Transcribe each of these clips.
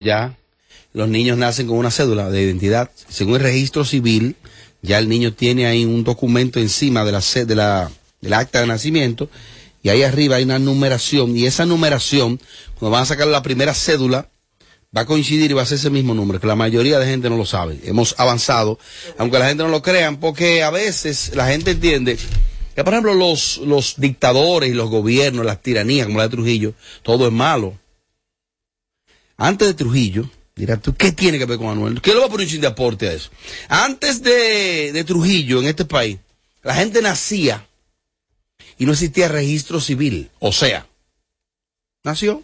ya los niños nacen con una cédula de identidad. Según el registro civil, ya el niño tiene ahí un documento encima de la, de la, del acta de nacimiento y ahí arriba hay una numeración y esa numeración, cuando van a sacar la primera cédula, va a coincidir y va a ser ese mismo número, que la mayoría de gente no lo sabe. Hemos avanzado, aunque la gente no lo crean, porque a veces la gente entiende que, por ejemplo, los, los dictadores y los gobiernos, las tiranías como la de Trujillo, todo es malo. Antes de Trujillo, dirás tú, ¿qué tiene que ver con Manuel? ¿Qué le va a poner un de aporte a eso? Antes de, de Trujillo en este país, la gente nacía y no existía registro civil. O sea, nació,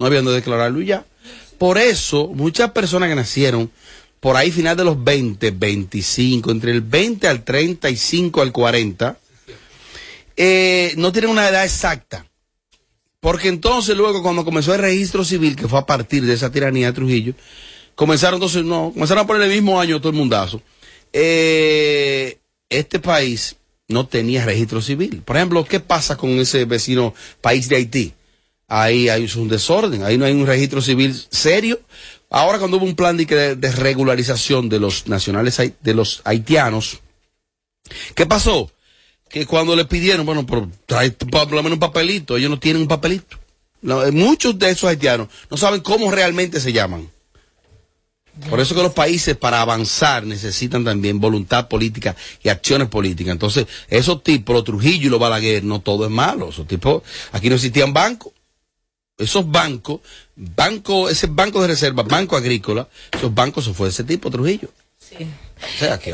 no habían de declararlo ya. Por eso, muchas personas que nacieron por ahí final de los 20, 25, entre el 20 al 35 al 40, eh, no tienen una edad exacta. Porque entonces luego cuando comenzó el registro civil, que fue a partir de esa tiranía de Trujillo, comenzaron entonces, no, comenzaron a poner el mismo año todo el mundazo. Eh, este país no tenía registro civil. Por ejemplo, ¿qué pasa con ese vecino país de Haití? Ahí hay un desorden, ahí no hay un registro civil serio. Ahora cuando hubo un plan de, de regularización de los nacionales de los haitianos, ¿qué pasó? Que cuando le pidieron, bueno, trae por lo menos un papelito, ellos no tienen un papelito. No, muchos de esos haitianos no saben cómo realmente se llaman. Por eso que los países para avanzar necesitan también voluntad política y acciones políticas. Entonces, esos tipos, los Trujillo y los Balaguer, no todo es malo. Esos tipos, aquí no existían bancos. Esos bancos, banco, ese banco de reserva, banco agrícola, esos bancos se fue de ese tipo, Trujillo. Sí.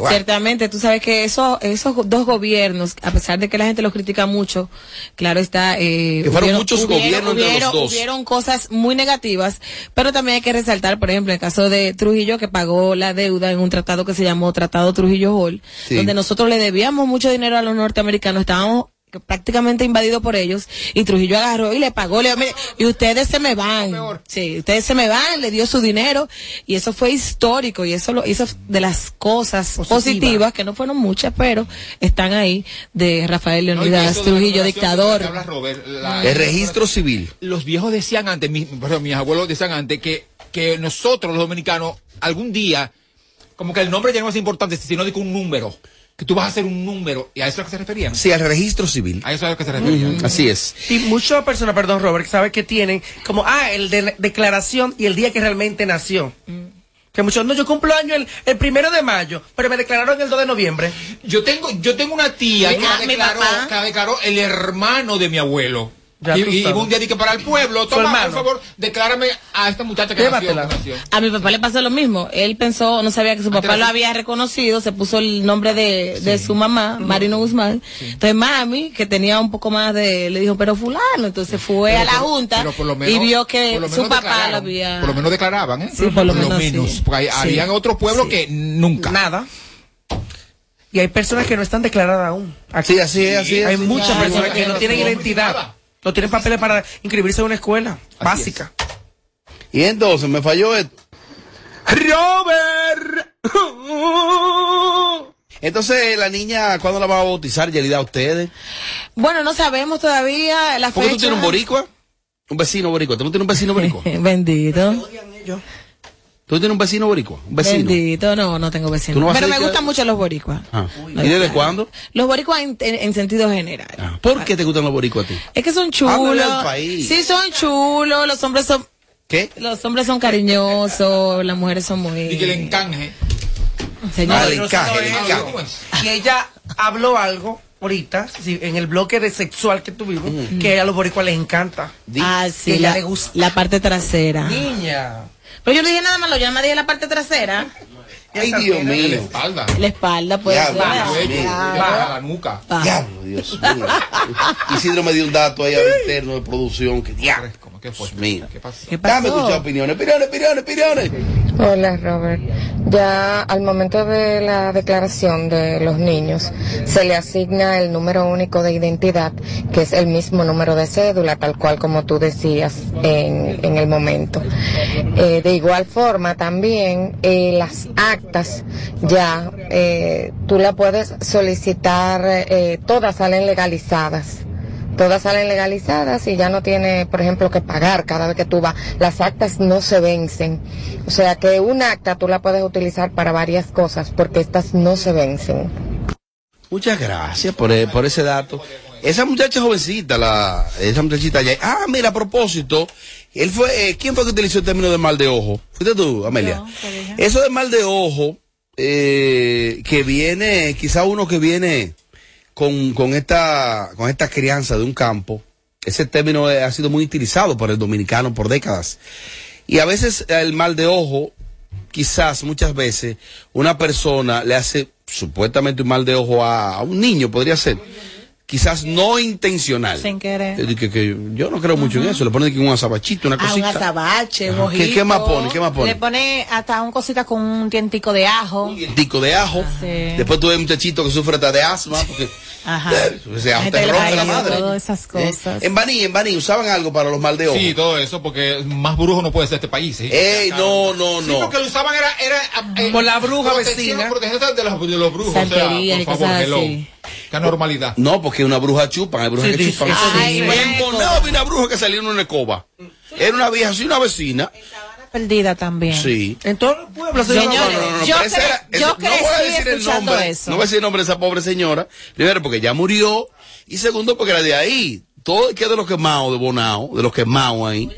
Ciertamente, tú sabes que eso, esos dos gobiernos, a pesar de que la gente los critica mucho, claro está. Eh, que fueron muchos gobiernos de los dos. Hubieron cosas muy negativas, pero también hay que resaltar, por ejemplo, el caso de Trujillo, que pagó la deuda en un tratado que se llamó Tratado Trujillo Hall, donde nosotros le debíamos mucho dinero a los norteamericanos, estábamos prácticamente invadido por ellos y Trujillo agarró y le pagó le y ustedes se me van sí ustedes se me van le dio su dinero y eso fue histórico y eso lo hizo de las cosas positivas que no fueron muchas pero están ahí de Rafael Leonidas Trujillo dictador. el registro civil. Los viejos decían antes mis, mis abuelos decían antes que que nosotros los dominicanos algún día como que el nombre ya no es importante sino de un número que tú vas a hacer un número, ¿y a eso es a lo que se referían? Sí, al registro civil. A eso es a lo que se referían. Así es. Y muchas personas, perdón, Robert, saben que tienen como, ah, el de declaración y el día que realmente nació. Mm. Que muchos, no, yo cumplo año el, el, primero de mayo, pero me declararon el 2 de noviembre. Yo tengo, yo tengo una tía que, declaró, que declaró el hermano de mi abuelo y, un día dije para el pueblo, toma, por favor, declárame a esta muchacha que nació, A mi papá le pasó lo mismo. Él pensó, no sabía que su papá lo había reconocido, se puso el nombre de, de su mamá, Marino Guzmán. Entonces mami, que tenía un poco más de, le dijo, pero fulano. Entonces fue a la junta y vio que su papá lo había... Por lo menos declaraban, ¿eh? Sí, por lo, menos. Porque habían otros pueblos que nunca. Nada. Y hay personas que no están declaradas aún. Así, así, así. Hay muchas personas que no tienen identidad. No tienen papeles para inscribirse en una escuela básica. Y entonces me falló esto. Robert. Entonces, la niña, ¿cuándo la va a bautizar, Yelida, a ustedes? Bueno, no sabemos todavía la ¿Por qué tú tienes un boricua? Un vecino boricua. ¿Tú no tienes un vecino boricua? Bendito. ¿Tú tienes un vecino boricua? ¿Un vecino? Bendito, no, no tengo vecino. Pero me gustan mucho los boricuas. Ah. ¿Y desde cuándo? Los boricuas en, sentido general. Ah. ¿Por qué te gustan los boricuas a ti? Es que son chulos. Sí, son chulos. Los hombres son... ¿Qué? Los hombres son cariñosos, las mujeres son muy... Y que le encanje. Señor. Ah, le encaje. Y ella habló algo ahorita, en el bloque de sexual que tuvimos, mm. que a los boricuas les encanta. Ah, sí, la, la parte trasera. Niña. Pero yo le dije nada más, lo llama de la parte trasera. Ay, Dios mío. La espalda. La espalda, pues. La nuca. Diablo, Dios mío. Isidro me dio un dato ahí interno de producción que diablo. ¿Qué fue? Mira. ¿Qué pasó? Dame escuchar opiniones, opiniones, opiniones, opiniones. Hola, Robert. Ya al momento de la declaración de los niños, se le asigna el número único de identidad, que es el mismo número de cédula, tal cual como tú decías en, en el momento. Eh, de igual forma, también eh, las actas ya eh, tú la puedes solicitar, todas salen legalizadas todas salen legalizadas y ya no tiene, por ejemplo, que pagar cada vez que tú vas. Las actas no se vencen. O sea que un acta tú la puedes utilizar para varias cosas porque estas no se vencen. Muchas gracias por, eh, por ese dato. Esa muchacha jovencita, la, esa muchachita allá. Ah, mira, a propósito, él fue, eh, ¿quién fue que utilizó el término de mal de ojo? ¿Fuiste tú, Amelia? Eso de mal de ojo, eh, que viene, quizá uno que viene con, con esta, con esta crianza de un campo, ese término ha sido muy utilizado por el dominicano por décadas. Y a veces el mal de ojo, quizás muchas veces, una persona le hace supuestamente un mal de ojo a, a un niño, podría ser. Quizás no intencional. Sin querer. Eh, que- que yo no creo mucho en eso. Le ponen que un azabachito, una Ah, un cosita. azabache, un. ¿Qué- qué más pone? ¿Qué más pone? Le pone hasta un cosita con un dientico de ajo. un dientico de ajo. Sí. Después tuve un muchachito que sufre hasta de asma. Porque, Ajá. O sea, Ay, te rompe la madre. todas esas cosas. En Baní, en Baní, usaban algo para los mal de ojo. Sí, todo eso, porque más brujo no puede ser este país. ¿sí? Ey, no, no, Sí, no. porque lo usaban era... era eh, Por la bruja vecina. Protección de los, de los brujos. Santería o sea, por favor, hello. así. Qué anormalidad. No, porque una bruja chupan, hay brujas Sí, que sí, chupan. eso Ay, En bueno. Bonao vi una bruja que salió en una escoba. Era una vieja, sí, una vecina. Perdida también. Sí. En todos los pueblos se Señores, No, no, no, yo cre- era- yo eso- no voy a crecí decir el nombre, eso. no voy a decir el nombre de esa pobre señora. Primero, porque ya murió. Y segundo, porque era de ahí. Todo que de los quemados de Bonao, de los quemados ahí.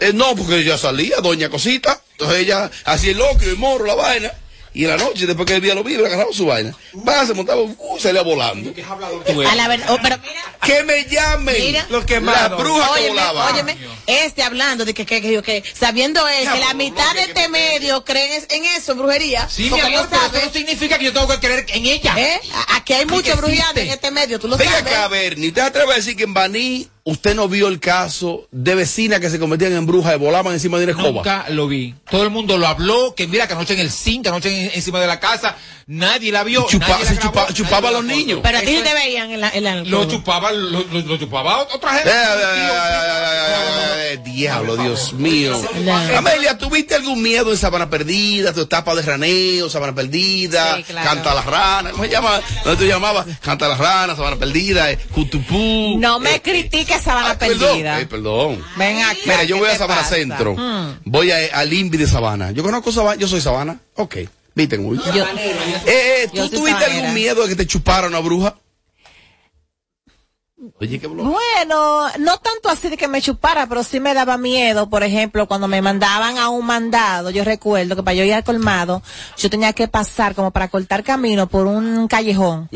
Eh, no, porque ella salía, doña Cosita. Entonces ella hacía el locrio, el morro, la vaina. Y en la noche, después que el día lo vive, agarraba su vaina. Va, se montaba, uh, salía volando. A la verdad, oh, pero mira, Que me llamen Mira. los. La bruja que óyeme, volaba. óyeme, este hablando de que, que, que, que sabiendo él que la mitad de este medio creen en eso, brujería. Sí, mi amor, no pero eso no significa que yo tengo que creer en ella. ¿eh? A- Aquí hay mucha brujería en este medio, tú lo Venga sabes. acá, Bernie, ¿usted se atreve a decir que en Baní usted no vio el caso de vecinas que se convertían en brujas y volaban encima de una escoba? Nunca lo vi. Todo el mundo lo habló, que mira que anoche en el zinc, que anoche en- encima de la casa, nadie la vio. Chupa- nadie la se grabó, chupa- nadie chupaba a los niños. Pero a ti te veían en la, en la Lo chupaba, lo, lo- lo chupaba otra gente. Eh, eh, eh, eh, eh, Diablo, Dios mío. Amelia, ¿tuviste algún miedo en Sabana Perdida? Tu etapa de raneo, Sabana Perdida, Sí, claro. Canta las ranas, ¿cómo se llama? ¿Dónde tú llamabas? Canta las ranas, Sabana Perdida, eh, Cutupú. No me eh, critiques Sabana ah, perdón, Perdida. eh, perdón. Ven acá. Mira, yo ¿qué voy a Sabana pasa? Centro. Mm. Voy a, al INVI de Sabana. Yo conozco Sabana, yo soy Sabana. Ok, viste muy bien. Eh, eh, ¿Tú tuviste sabanera. algún miedo de que te chupara una bruja? Oye, qué. Bueno, no tanto así de que me chupara, pero sí me daba miedo, por ejemplo, cuando me mandaban a un mandado, yo recuerdo que para yo ir al colmado, yo tenía que pasar como para cortar camino por un callejón.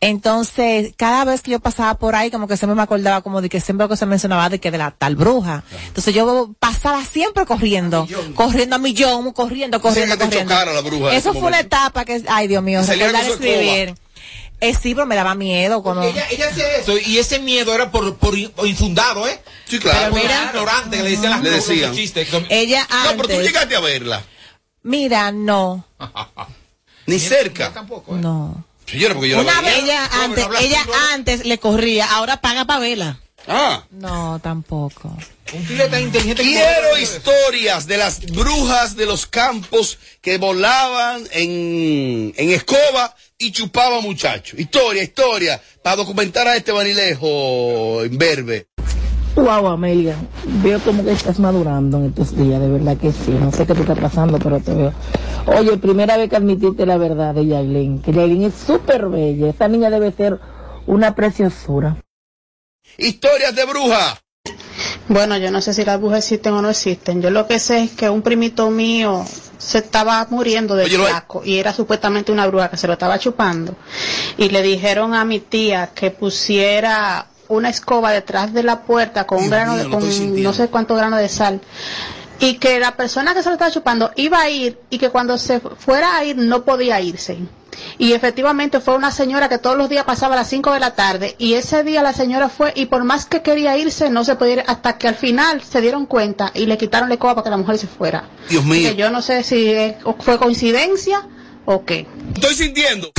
Entonces, cada vez que yo pasaba por ahí, como que siempre me acordaba como de que siempre que se mencionaba de que de la tal bruja. Entonces yo pasaba siempre corriendo, corriendo a millón, corriendo, corriendo, te corriendo. la bruja Eso fue una etapa que, ay Dios mío, recordar escribir. Eh, sí, pero me daba miedo cuando... Ella, ella hacía eso y ese miedo era por, por in- infundado, ¿eh? Sí, claro. Por mira. ignorante que le decían las Le decían. chistes. Ella No, pero tú antes, llegaste a verla. mira, no, Ni cerca. Tampoco, ¿eh? no. Señora, porque yo la Una vez ella No, antes, pero ella hablas tú, ¿no? antes le corría, ahora paga para verla. Ah. No, tampoco. Un tigre tan inteligente como- Quiero historias de las brujas de los campos que volaban en, en escoba y chupaban muchachos. Historia, historia, para documentar a este vanilejo en verbe. Wow, Amelia, veo como que estás madurando en estos días, de verdad que sí. No sé qué te está pasando, pero te veo. Oye, primera vez que admitiste la verdad de Yailin, que Yailin es súper bella. Esa niña debe ser una preciosura. Historias de bruja. Bueno, yo no sé si las brujas existen o no existen. Yo lo que sé es que un primito mío se estaba muriendo de flaco y era supuestamente una bruja que se lo estaba chupando. Y le dijeron a mi tía que pusiera una escoba detrás de la puerta con un grano mío, de, con no sé cuánto grano de sal. Y que la persona que se lo estaba chupando iba a ir y que cuando se fuera a ir no podía irse. Y efectivamente fue una señora que todos los días pasaba a las 5 de la tarde y ese día la señora fue y por más que quería irse no se podía ir hasta que al final se dieron cuenta y le quitaron la escoba para que la mujer se fuera. Dios mío. Que yo no sé si fue coincidencia o qué. Estoy sintiendo.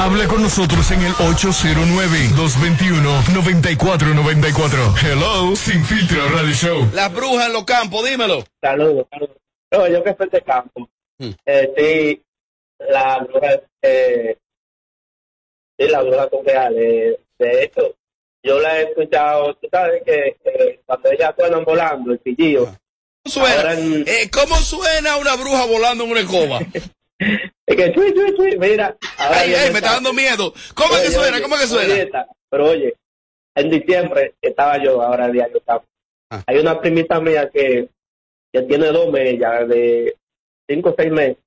Hable con nosotros en el 809-221-9494. Hello, Sin Filtro Radio Show. Las brujas en los campos, dímelo. Saludos, saludos. No, yo que soy de campo. Mm. Eh, sí, la bruja, eh, sí, la bruja con real. Eh, de hecho, yo la he escuchado, tú sabes que eh, cuando ellas suenan volando, el pillido. ¿Cómo suena? En- Eh, ¿Cómo suena una bruja volando en una escoba? Es que chui, chui, chui, mira. ahora Ay, ay, me está dando miedo. ¿Cómo es que Oye, suena? oye, ¿Cómo es que oye suena? Pero oye, en diciembre estaba yo, ahora diario estamos. Ah. Hay una primita mía que, que tiene dos mellas de cinco o seis meses.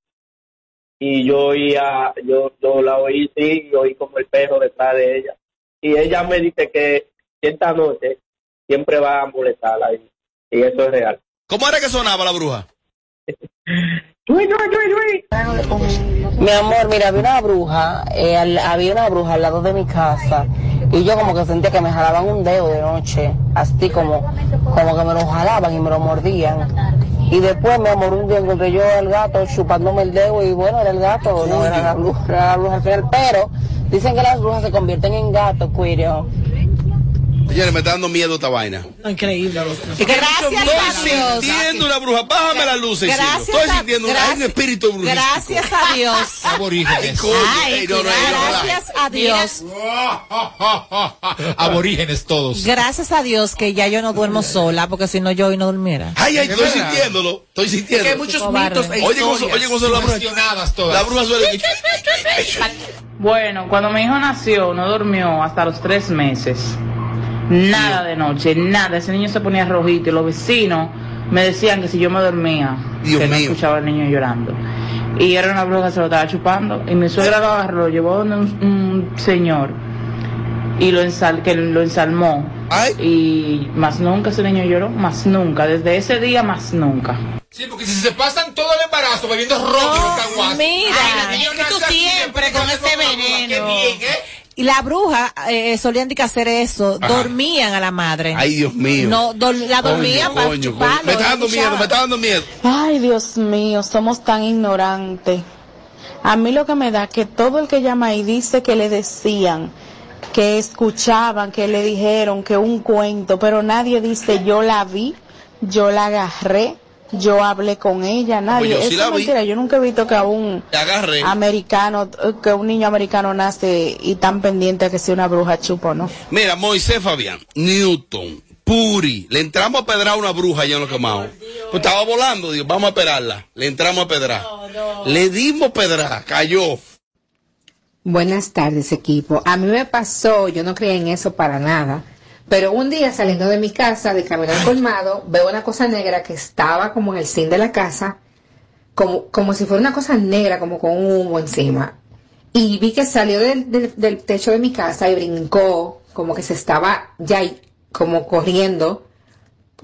Y yo oía, yo, yo la oí, sí, y oí como el perro detrás de ella. Y ella me dice que esta noche siempre va a molestarla. Y, y eso es real. ¿Cómo era que sonaba la bruja? Mi amor, mira, había una bruja, eh, al- había una bruja al lado de mi casa y yo como que sentía que me jalaban un dedo de noche, así como, como que me lo jalaban y me lo mordían. Y después, mi amor, un día encontré yo al gato chupándome el dedo y bueno, era el gato, no era la bruja, era la bruja al final. Pero dicen que las brujas se convierten en gatos, cuirio. Señores, me está dando miedo esta vaina. Increíble. Estoy Gracias a Dios. sintiendo una bruja. Bájame la luz. Gracias Estoy a- sintiendo una- hay un gracias- espíritu brujístico. Gracias a Dios. Aborígenes. Coño, Ay, ey, no, no, no, no, no. gracias a Dios. Aborígenes todos. Gracias a Dios que ya yo no duermo sola, porque si no yo hoy no durmiera. Ay, ay, ¿De estoy sintiéndolo. Estoy sintiendo. Que hay muchos Cobarde. mitos e Oye, ¿cómo, su- historias. oye, ¿cómo suena la bruja? Cuestionadas todas. La bruja suena. Bueno, cuando mi hijo nació, no durmió hasta los tres meses. Nada de noche, nada. Ese niño se ponía rojito y los vecinos me decían que si yo me dormía, Dios que no escuchaba al niño llorando. Y era una bruja que se lo estaba chupando. Y mi suegra lo agarró, lo llevó donde un, un señor y lo ensal, que lo ensalmó. Ay. Y más nunca ese niño lloró, más nunca. Desde ese día, más nunca. Sí, porque si se pasan todo el embarazo bebiendo y caguas. mira, Ay, es que tú siempre con ese que se veneno. Qué bien, ¿eh? Y la bruja eh, solían de hacer eso, Ajá. dormían a la madre. Ay, Dios mío. No, la dormían para chuparlo. Me está dando miedo, me está dando miedo. Ay, Dios mío, somos tan ignorantes. A mí lo que me da que todo el que llama ahí dice que le decían, que escuchaban, que le dijeron, que un cuento, pero nadie dice yo la vi, yo la agarré, yo hablé con ella, nadie. Pues yo sí Eso la es vi. mentira, yo nunca he visto que a un americano, que un niño americano nace y tan pendiente que si una bruja chupa o no. Mira, Moisés Fabián, Newton, Puri, le entramos a pedrar a una bruja allá en los quemados. Pues estaba volando, digo, vamos a esperarla. Le entramos a pedrar. Le dimos pedrar, cayó. Buenas tardes, equipo. A mí me pasó, yo no creía en eso para nada, pero un día saliendo de mi casa, de camino al colmado, veo una cosa negra que estaba como en el zinc de la casa, como, como si fuera una cosa negra, como con un humo encima. Y vi que salió del, del- techo de mi casa y brincó, como que se estaba ya como corriendo,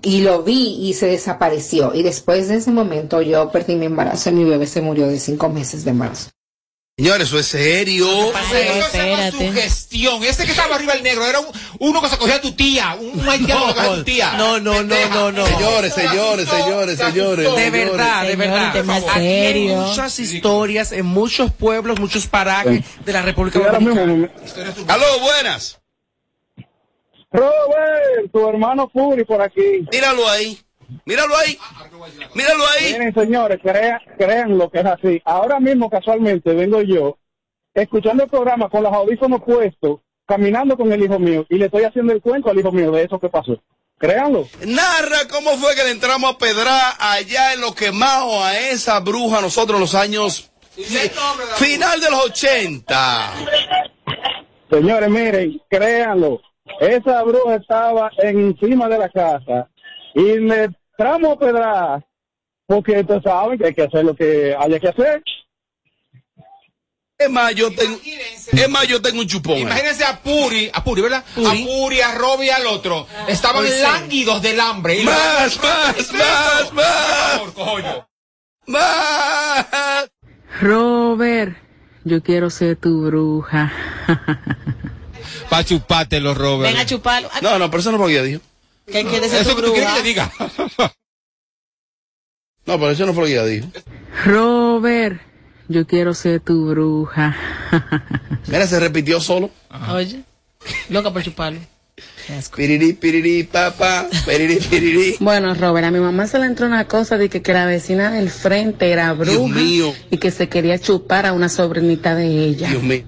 y lo vi y se desapareció. Y después de ese momento yo perdí mi embarazo y mi bebé se murió de cinco meses de embarazo. Señores, eso es serio. Eso se llama sugestión. Ese que estaba arriba el negro era un- uno que se cogía a tu tía. Un, haitiano que cogía a tu tía. No, no, no, no, no. Señores, señores, señores, señores. De verdad, de verdad. Aquí hay serio. muchas historias en muchos pueblos, muchos parajes de la República Dominicana. Aló, buenas. Robert, tu hermano Puri por aquí. Míralo ahí. Míralo ahí. Míralo ahí. Miren, señores, crean, crean lo que es así. Ahora mismo, casualmente, vengo yo escuchando el programa con los audífonos puestos, caminando con el hijo mío, y le estoy haciendo el cuento al hijo mío de eso que pasó. Créanlo. Narra cómo fue que le entramos a pedrar allá en los quemados a esa bruja nosotros en los años fi- final de los 80. Señores, miren, créanlo. Esa bruja estaba encima de la casa y le entramos a pedrar porque ustedes saben que hay que hacer lo que haya que hacer. Es más, yo tengo, es más, yo tengo un chupón. Imagínense a Puri, a Puri, ¿verdad? A Puri, a Robbie y al otro. Estaban Pues sí. lánguidos del hambre. Y Más, lo- más, ¿Qué es más, más. Por favor, coño. Más. Robert, yo quiero ser tu bruja. Pa' chupártelo, Robert. Ven a chuparlo. No, no, pero eso no fue lo que. ¿Qué quiere ser Eso tu que tú quieres bruja? que te diga. No, pero eso no fue lo que ella dijo. Robert, yo quiero ser tu bruja. Mira, se repitió solo. Oye, loca por chuparlo. Piriri, piriri, papá, piriri, piriri. Bueno, Robert, a mi mamá se le entró una cosa de que, que la vecina del frente era bruja mío. y que se quería chupar a una sobrinita de ella. Dios mío.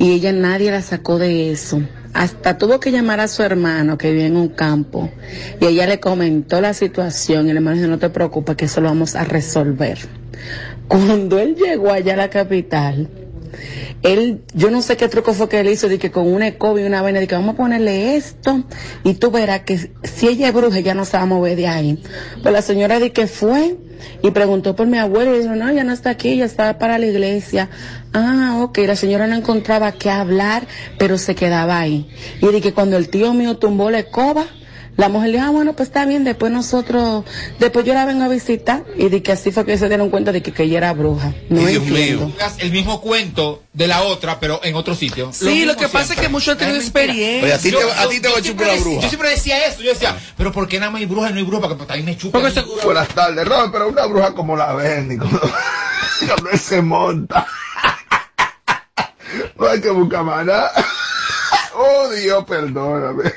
Y ella nadie la sacó de eso. Hasta tuvo que llamar a su hermano que vive en un campo y ella le comentó la situación y el hermano dijo, no te preocupes que eso lo vamos a resolver. Cuando él llegó allá a la capital, él, yo no sé qué truco fue que él hizo, de que con una escoba y una vaina, de vamos a ponerle esto, y tú verás que si ella es bruja, ya no se va a mover de ahí. Pues la señora de que fue y preguntó por mi abuelo y dijo, no, ya no está aquí, ya está para la iglesia. Ah, ok, la señora no encontraba qué hablar, pero se quedaba ahí. Y de que cuando el tío mío tumbó la escoba, la mujer le dijo, ah, bueno, pues está bien, después nosotros, después yo la vengo a visitar, y de que así fue que se dieron cuenta de que, que ella era bruja. No Dios entiendo. mío. El mismo cuento de la otra, pero en otro sitio. Sí, lo que pasa es que muchos han tenido experiencia. Oye, a ti te- Yo- a ti te va a chupar siempre la decía- bruja. Yo siempre decía eso. Yo decía, pero ¿por qué nada más hay bruja y no hay bruja? Porque también me chupa. Buenas tardes, Robert, pero una bruja como la ven, cuando, cuando se monta. No hay que buscar más nada. Oh, Dios, perdóname.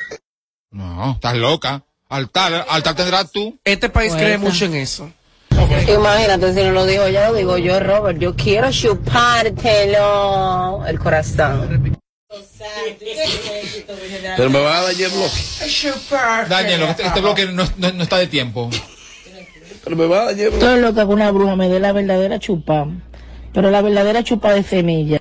No, estás loca. Altar, altar tendrás tú. Este país cree mucho en eso. Imagínate si no lo digo ya lo digo yo, Robert. Yo quiero chupártelo el corazón. Pero me va a dañar el bloque. Daniel, este, este bloque no, no- no está de tiempo. Pero me va a dañar el bloque. Estoy loca que una bruja me dé la verdadera chupa. Pero la verdadera chupa de semilla.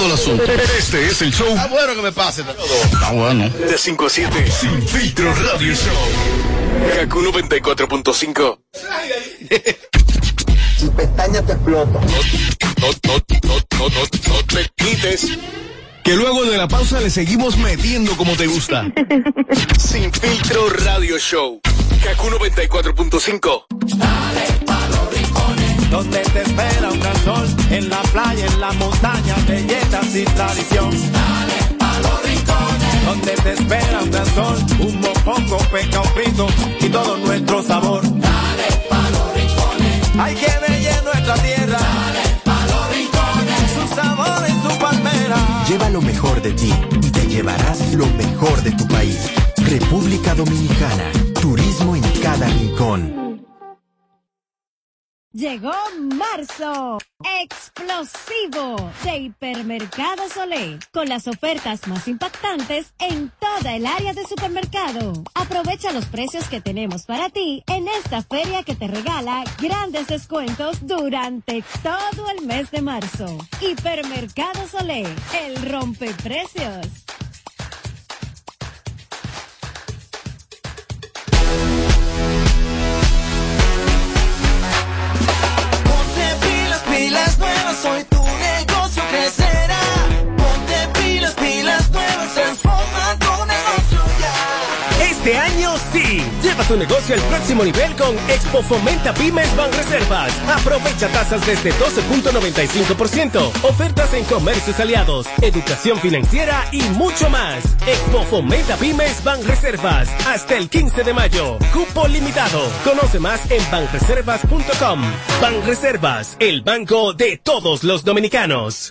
Complicado el asunto. Este es el show. Está bueno que me pase. Está bueno. De 5 a 7. Sin filtro radio show. Kaku 94.5. Si pestaña te exploto. No, no, no, no, no, no te quites. Que luego de la pausa le seguimos metiendo como te gusta. Sin filtro radio show. Kaku 94.5. Donde te espera un gran sol, en la playa, en la montaña, belletas y tradición. Dale a los rincones. Donde te espera un gran sol, un mopongo, peca, un frito y todo nuestro sabor. Dale a los rincones. Hay que bella nuestra tierra. Dale a los rincones. Su sabor en su palmera. Lleva lo mejor de ti y te llevarás lo mejor de tu país. República Dominicana. Turismo en cada rincón. Llegó marzo, explosivo de Hipermercado Solé, con las ofertas más impactantes en toda el área de supermercado. Aprovecha los precios que tenemos para ti en esta feria que te regala grandes descuentos durante todo el mes de marzo. Hipermercado Solé, el rompeprecios. Pilas nuevas, hoy tu negocio crecerá. Este año sí. Lleva tu negocio al próximo nivel con Expo Fomenta Pymes Ban Reservas. Aprovecha tasas desde 12.95%, ofertas en comercios aliados, educación financiera y mucho más. Expo Fomenta Pymes Ban Reservas hasta el 15 de mayo. Cupo limitado. Conoce más en banreservas.com. Ban Reservas, el banco de todos los dominicanos.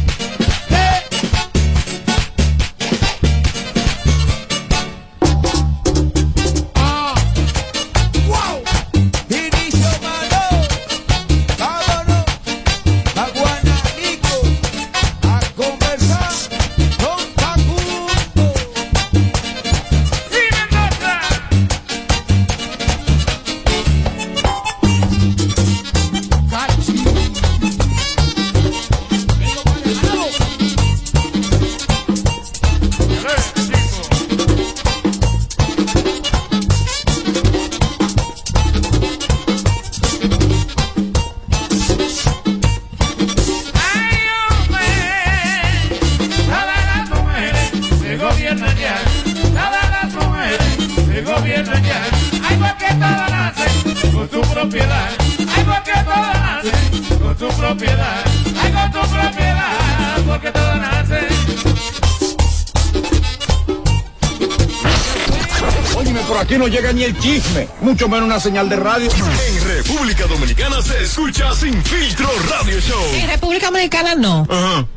Chisme, mucho menos una señal de radio. En República Dominicana se escucha Sin Filtro Radio Show. En República Dominicana no.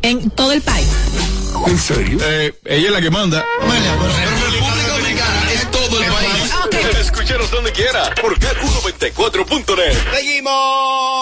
En todo el país. ¿En serio? Eh, ella es la que manda. República Dominicana es todo el país. Escúchanos donde quiera por KQ94.net. Seguimos.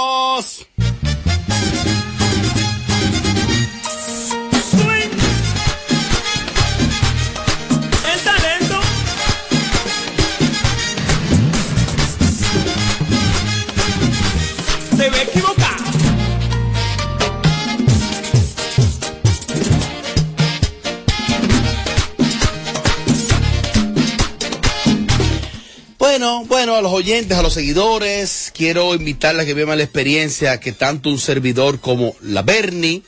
A los oyentes, a los seguidores, quiero invitarles a que vean la experiencia que tanto un servidor como la Bernie,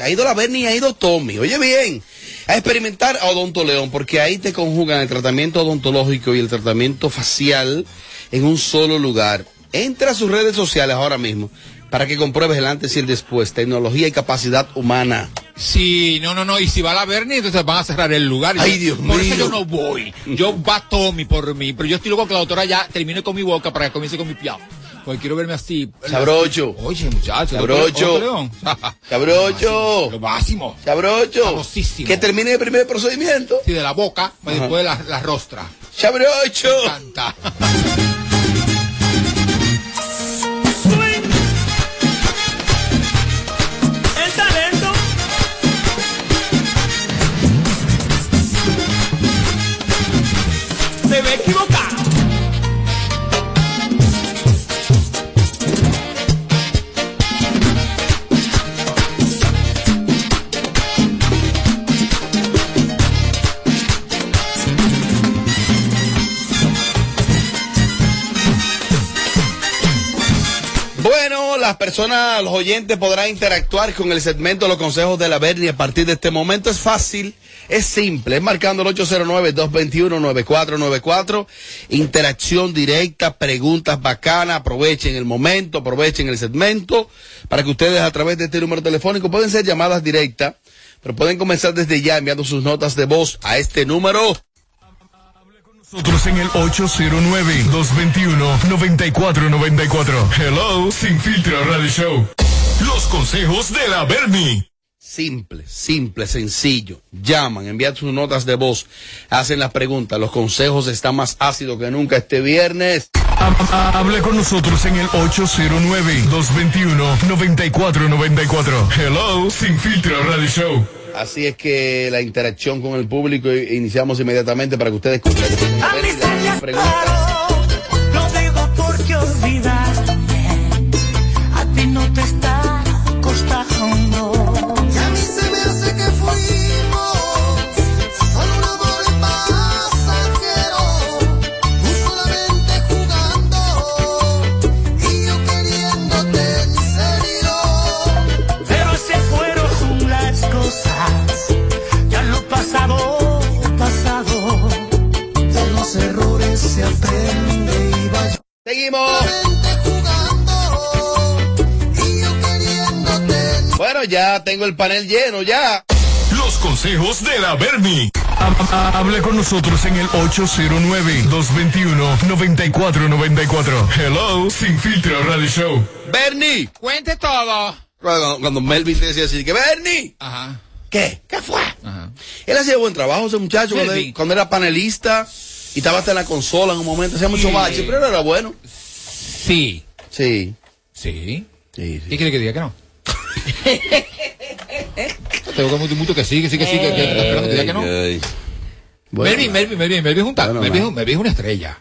ha ido la Bernie y ha ido Tommy, oye bien, a experimentar a Odonto León, porque ahí te conjugan el tratamiento odontológico y el tratamiento facial en un solo lugar. Entra a sus redes sociales ahora mismo para que compruebes el antes y el después, tecnología y capacidad humana. Sí, no, no, no. Y si va la Bernie, entonces van a cerrar el lugar. Ay, Dios Por eso mío. yo no voy. Yo va Tommy por mí. Pero yo estoy luego que la doctora ya termine con mi boca para que comience con mi piado. Porque quiero verme así. Sabrocho. Oye, muchacho. Sabrocho. León. Cabrocho. Lo máximo. Cabrocho. Famosísimo. Que termine el primer procedimiento. Sí, de la boca, Ajá. después la, la rostra. Sabrocho. Me encanta. las personas, los oyentes podrán interactuar con el segmento Los Consejos de la Bernie a partir de este momento. Es fácil, es simple, es marcando el 809-221-9494. Interacción directa, preguntas bacanas, aprovechen el momento, aprovechen el segmento para que ustedes a través de este número telefónico pueden ser llamadas directas, pero pueden comenzar desde ya enviando sus notas de voz a este número. Nosotros en el 809-221-9494. Hello, Sin Filtro Radio Show. Los consejos de la Bernie. Simple, simple, sencillo. Llaman, envían sus notas de voz, hacen las preguntas. Los consejos están más ácidos que nunca este viernes. Hable con nosotros en el 809-221-9494. Hello, Sin Filtro Radio Show. Así es que la interacción con el público i- iniciamos inmediatamente para que ustedes escuchen. las preguntas. Seguimos. Bueno, ya tengo el panel lleno, ya. Los consejos de la Bernie. Hable con nosotros en el 809-221-9494. Hello, Sin Filtro Radio Show. Bernie. Cuente todo. Cuando, cuando Melvin te decía así, que Bernie. Ajá. ¿Qué? ¿Qué fue? Ajá. Él hacía buen trabajo, ese muchacho, cuando era panelista y estaba hasta en la consola en un momento, hacía mucho Sí. bache, pero era bueno. Sí. Sí. Sí. Sí, ¿Qué quiere que diga que no? Tengo que mucho, que sí, que sí, que sí, que, esperando que diga que no. Bueno, Melvin, Melvin, Melvin, Melvin es un tal. Bueno, Melvin, Melvin es una estrella.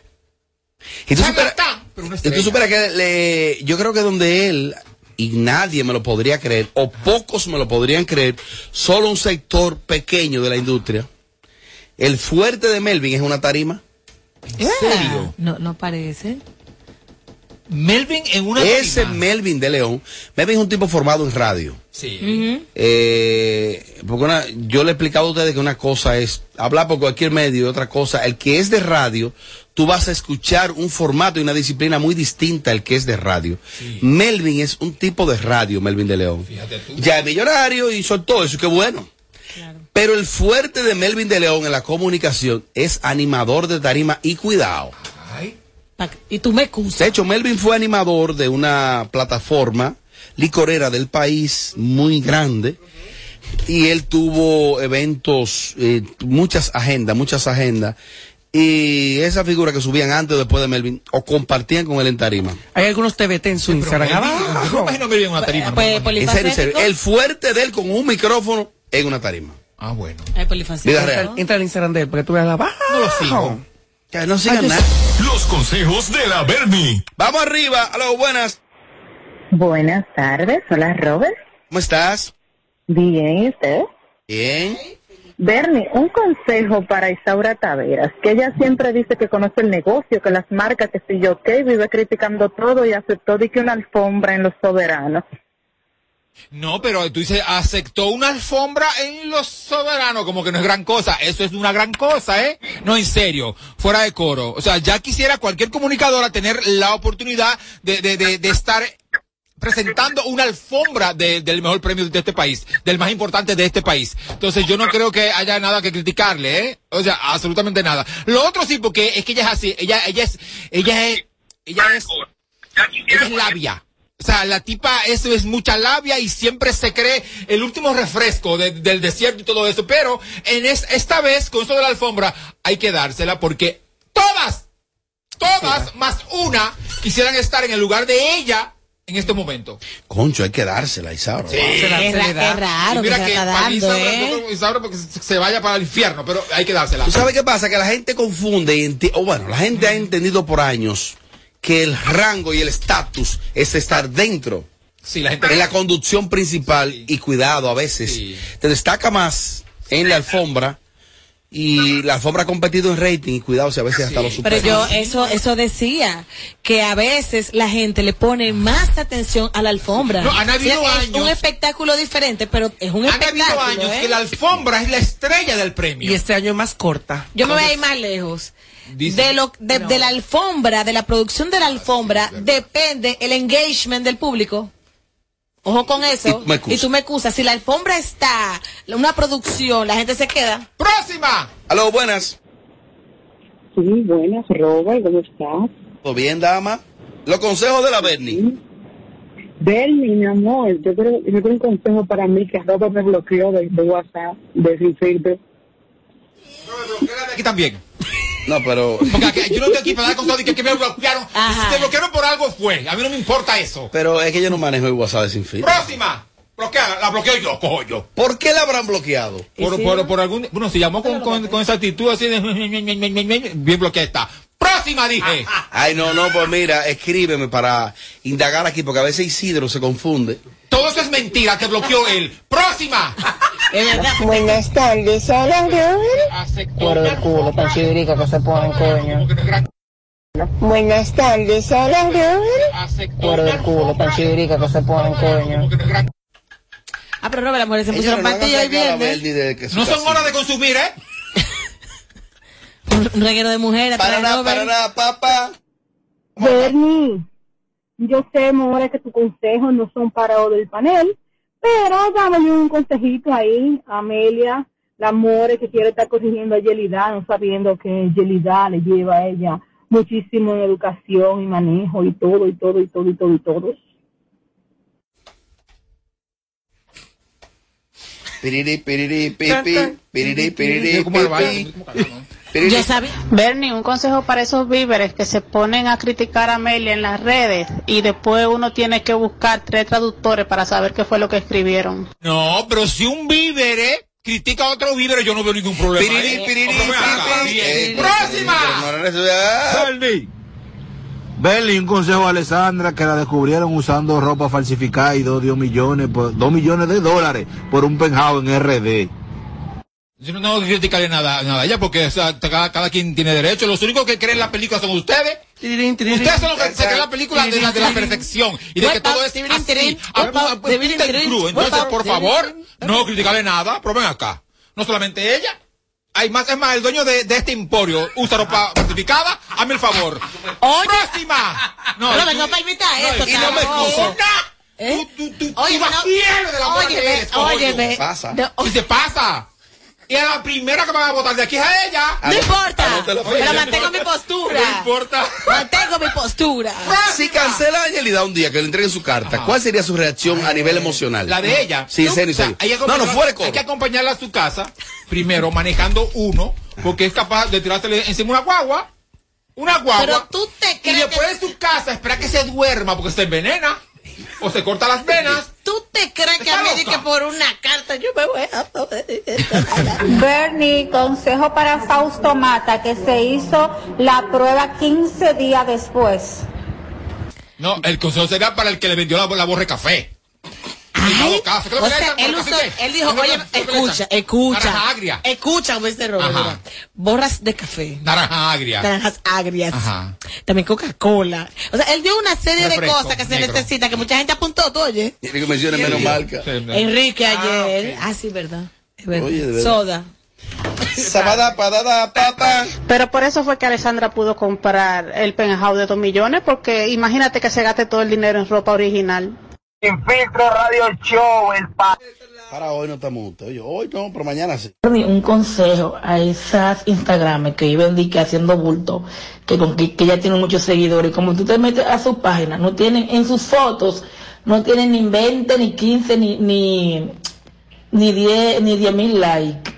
Y tú superas, superas que le- yo creo que donde él, y nadie me lo podría creer, o pocos me lo podrían creer, solo un sector pequeño de la industria, el fuerte de Melvin es una tarima. ¿En serio? No, no parece. Melvin en una Ese tarima. Melvin de León, Melvin es un tipo formado en radio. Sí. Eh, porque una- yo le he explicado a ustedes que una cosa es hablar por cualquier medio y otra cosa, el que es de radio, tú vas a escuchar un formato y una disciplina muy distinta al que es de radio. Melvin es un tipo de radio, Melvin de León. Fíjate tú. Ya es millonario y soltó eso, qué bueno. Pero el fuerte de Melvin de León en la comunicación es animador de tarima y cuidado. Y tú me excusas. De hecho, Melvin fue animador de una plataforma licorera del país muy grande y él tuvo eventos, eh, muchas agendas, muchas agendas. Y esa figura que subían antes o después de Melvin o compartían con él en tarima. Hay algunos TVT en su Instagram. Yo imagino que en una tarima. Pues, En serio, en serio. El fuerte de él con un micrófono en una tarima. Ah, bueno. Ay, polifacético. Vida Entra, real. entra al Instagram de él porque tú veas la baja. No lo sigo. Que no sigan Ay, nada. Los consejos de la Bernie. Vamos arriba. Aló, buenas. Buenas tardes, hola Robert. ¿Cómo estás? Bien, ¿y usted? Bien. Bernie, un consejo para Isaura Taveras, que ella siempre dice que conoce el negocio, que las marcas, que si yo qué, vive criticando todo y aceptó de que una alfombra en los soberanos. No, pero tú dices, aceptó una alfombra en los soberanos, como que no es gran cosa. Eso es una gran cosa, ¿eh? No, en serio, fuera de coro. O sea, ya quisiera cualquier comunicadora tener la oportunidad de, de, de, de estar presentando una alfombra de- del mejor premio de este país, del más importante de este país. Entonces yo no creo que haya nada que criticarle, ¿eh? O sea, absolutamente nada. Lo otro sí, porque es que ella es así, ella, ella es, ella es, ella es, ella es labia. O sea, la tipa, eso es mucha labia y siempre se cree el último refresco de- del desierto y todo eso. Pero en es- esta vez, con eso de la alfombra, hay que dársela porque todas, todas más una quisieran estar en el lugar de ella en este momento. Concho, hay que dársela, Isaura. Sí. Ra- qué raro Y mira que para Isaura, ¿eh? que Isaura porque se vaya para el infierno, pero hay que dársela. ¿Tú sabes qué pasa? Que la gente confunde, o bueno, la gente ha entendido por años que el rango y el estatus es estar dentro. Sí, la gente- En la conducción principal y cuidado a veces. Te destaca más en la alfombra y la alfombra ha competido en rating y cuidado si a veces hasta lo supera. Pero yo eso eso decía que a veces la gente le pone más atención a la alfombra. No, han habido Sí, es años- un espectáculo diferente, pero es un Han habido espectáculo. años ¿eh? que la alfombra es la estrella del premio. Y este año es más corta. Yo me voy a ir más lejos. Dice- De, lo, de, de la alfombra, de la producción de la alfombra, depende el engagement del público. Ojo con eso. Y tú me tú me excusas. Si la alfombra está, una producción, la gente se queda. ¡Próxima! Aló, buenas. Sí, buenas, Robert, ¿cómo estás? ¿Todo bien, dama? Los consejos de la Bernie. Bernie, mi amor, yo quiero, yo quiero un consejo para mí que Robert me bloqueó de, de WhatsApp, de sin filtro. Aquí también. No, pero. Porque aquí- yo no estoy aquí para dar consejos de que, que me bloquearon. Si te bloquearon por algo fue. A mí no me importa eso. Pero es que yo no manejo el WhatsApp de sin filtro. Próxima. Bloquea, la bloqueo yo, cojo yo. ¿Por qué la habrán bloqueado? Por, por, por algún. Bueno, se llamó con, con, con esa actitud así de. Bien bloqueada está. Próxima, dije. Ay, no, no, pues mira, escríbeme para indagar aquí, porque a veces Isidro se confunde. Todo eso es mentira, te bloqueó él. Próxima. Buenas tardes, hola. Por el culo, tan chivirica que se ponen, coño. Buenas tardes, hola. Por el culo, tan chivirica que se ponen, coño. Ah, pero Robert, las mujeres se pusieron pastillas hoy viernes. No son horas de consumir, ¿eh? Un, reguero de mujeres. Para, para, papá. Bernie, yo sé, amor, que tus consejos no son para lo del panel, pero dame un consejito ahí, Amelia, la amor que quiere estar corrigiendo a Yelida, no sabiendo que Yelida le lleva a ella muchísimo en educación y manejo y todo, y todo, y todo, y todo, y todo. Piriri, piriri, pipi, piriri, piriri, pipi. Yo sabía. Bernie, un consejo para esos víveres que se ponen a criticar a Amelia en las redes y después uno tiene que buscar tres traductores para saber qué fue lo que escribieron. No, pero si un vívere critica a otro vívere, yo no veo ningún problema. Piriri, piriri. Eh, ¡Próxima! Bernie. Bernie, un consejo a Alessandra que la descubrieron usando ropa falsificada y dos, dos millones, por- dos millones de dólares por un penthouse en RD. Yo no tengo que criticarle nada, nada a ella porque o sea, cada, cada quien tiene derecho. Los únicos que creen la película son ustedes. Ustedes son los que se creen la película de la, de la perfección y de que todo es así. a pu- a pu- punta y cruz. Entonces, por favor, no criticarle nada, pero ven acá. No solamente ella. Hay más, es más, el dueño de, de este emporio usa ropa falsificada. Hazme el favor. Oye. ¡Próxima! No, no, no invitar esto, y no me excuso. ¿Eh? Tú, tú, Oye, tú vas no. fiel de la Óyeme, óyeme. Pasa. Y se pasa. Y a la primera que van a votar de aquí es a ella. no importa. Pero mantengo mi postura. No importa. Mantengo mi postura. Si cancela a Angelida un día que le entreguen su carta, ¿cuál sería su reacción a nivel emocional? La de ella. Sí, en serio, en O sea, serio. hay que No, no, acompañarla- fuera Hay que acompañarla a su casa, primero manejando uno, porque es capaz de tirártele encima una guagua. Una guagua. Pero tú te y crees después que- de su casa, espera que se duerma porque se envenena. O se corta las venas. ¿Tú te crees que a mí que por una carta yo me voy a... Bernie, consejo para Fausto Mata, que se hizo la prueba 15 días después. No, el consejo sería para el que le vendió la, la borre café. Ay, Casa, ¿qué es lo o sea, él, ¿Por usó, él dijo, ¿Qué es lo oye, escucha, escucha, Naranja agria. escucha, Robert, Ajá. mira, borras de café, Naranja agria. naranjas agrias, Ajá. también Coca-Cola. O sea, él dio una serie de cosas que se negro. necesita, que mucha gente apuntó, tú oye. Tiene que mencionar menos marca. Enrique ayer, ah, sí, verdad, es verdad. Oye. Soda. Sabada, padada, papa. Pero por eso fue que Alessandra pudo comprar el penthouse de dos millones, porque imagínate que se gaste todo el dinero en ropa original. Sin filtro radio show, el pa. Para hoy no estamos juntos. Hoy no, pero mañana sí. Un consejo a esas Instagrames que viven di que haciendo bulto, que, con, que, que ya tienen muchos seguidores. Como tú te metes a su página, no tienen en sus fotos, no tienen ni 20, ni 15, ni, ni, ni 10, ni 10 mil likes.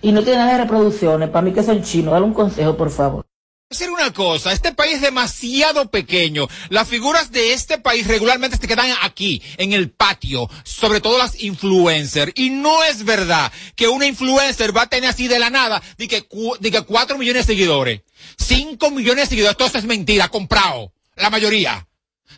Y no tienen nada de reproducciones. Para mí que son chinos. Dale un consejo, por favor. Decir una cosa, este país es demasiado pequeño. Las figuras de este país regularmente se quedan aquí, en el patio, sobre todo las influencers. Y no es verdad que una influencer va a tener así de la nada, de que, cu- de que cuatro millones de seguidores, cinco millones de seguidores, todo eso es mentira, comprado, la mayoría.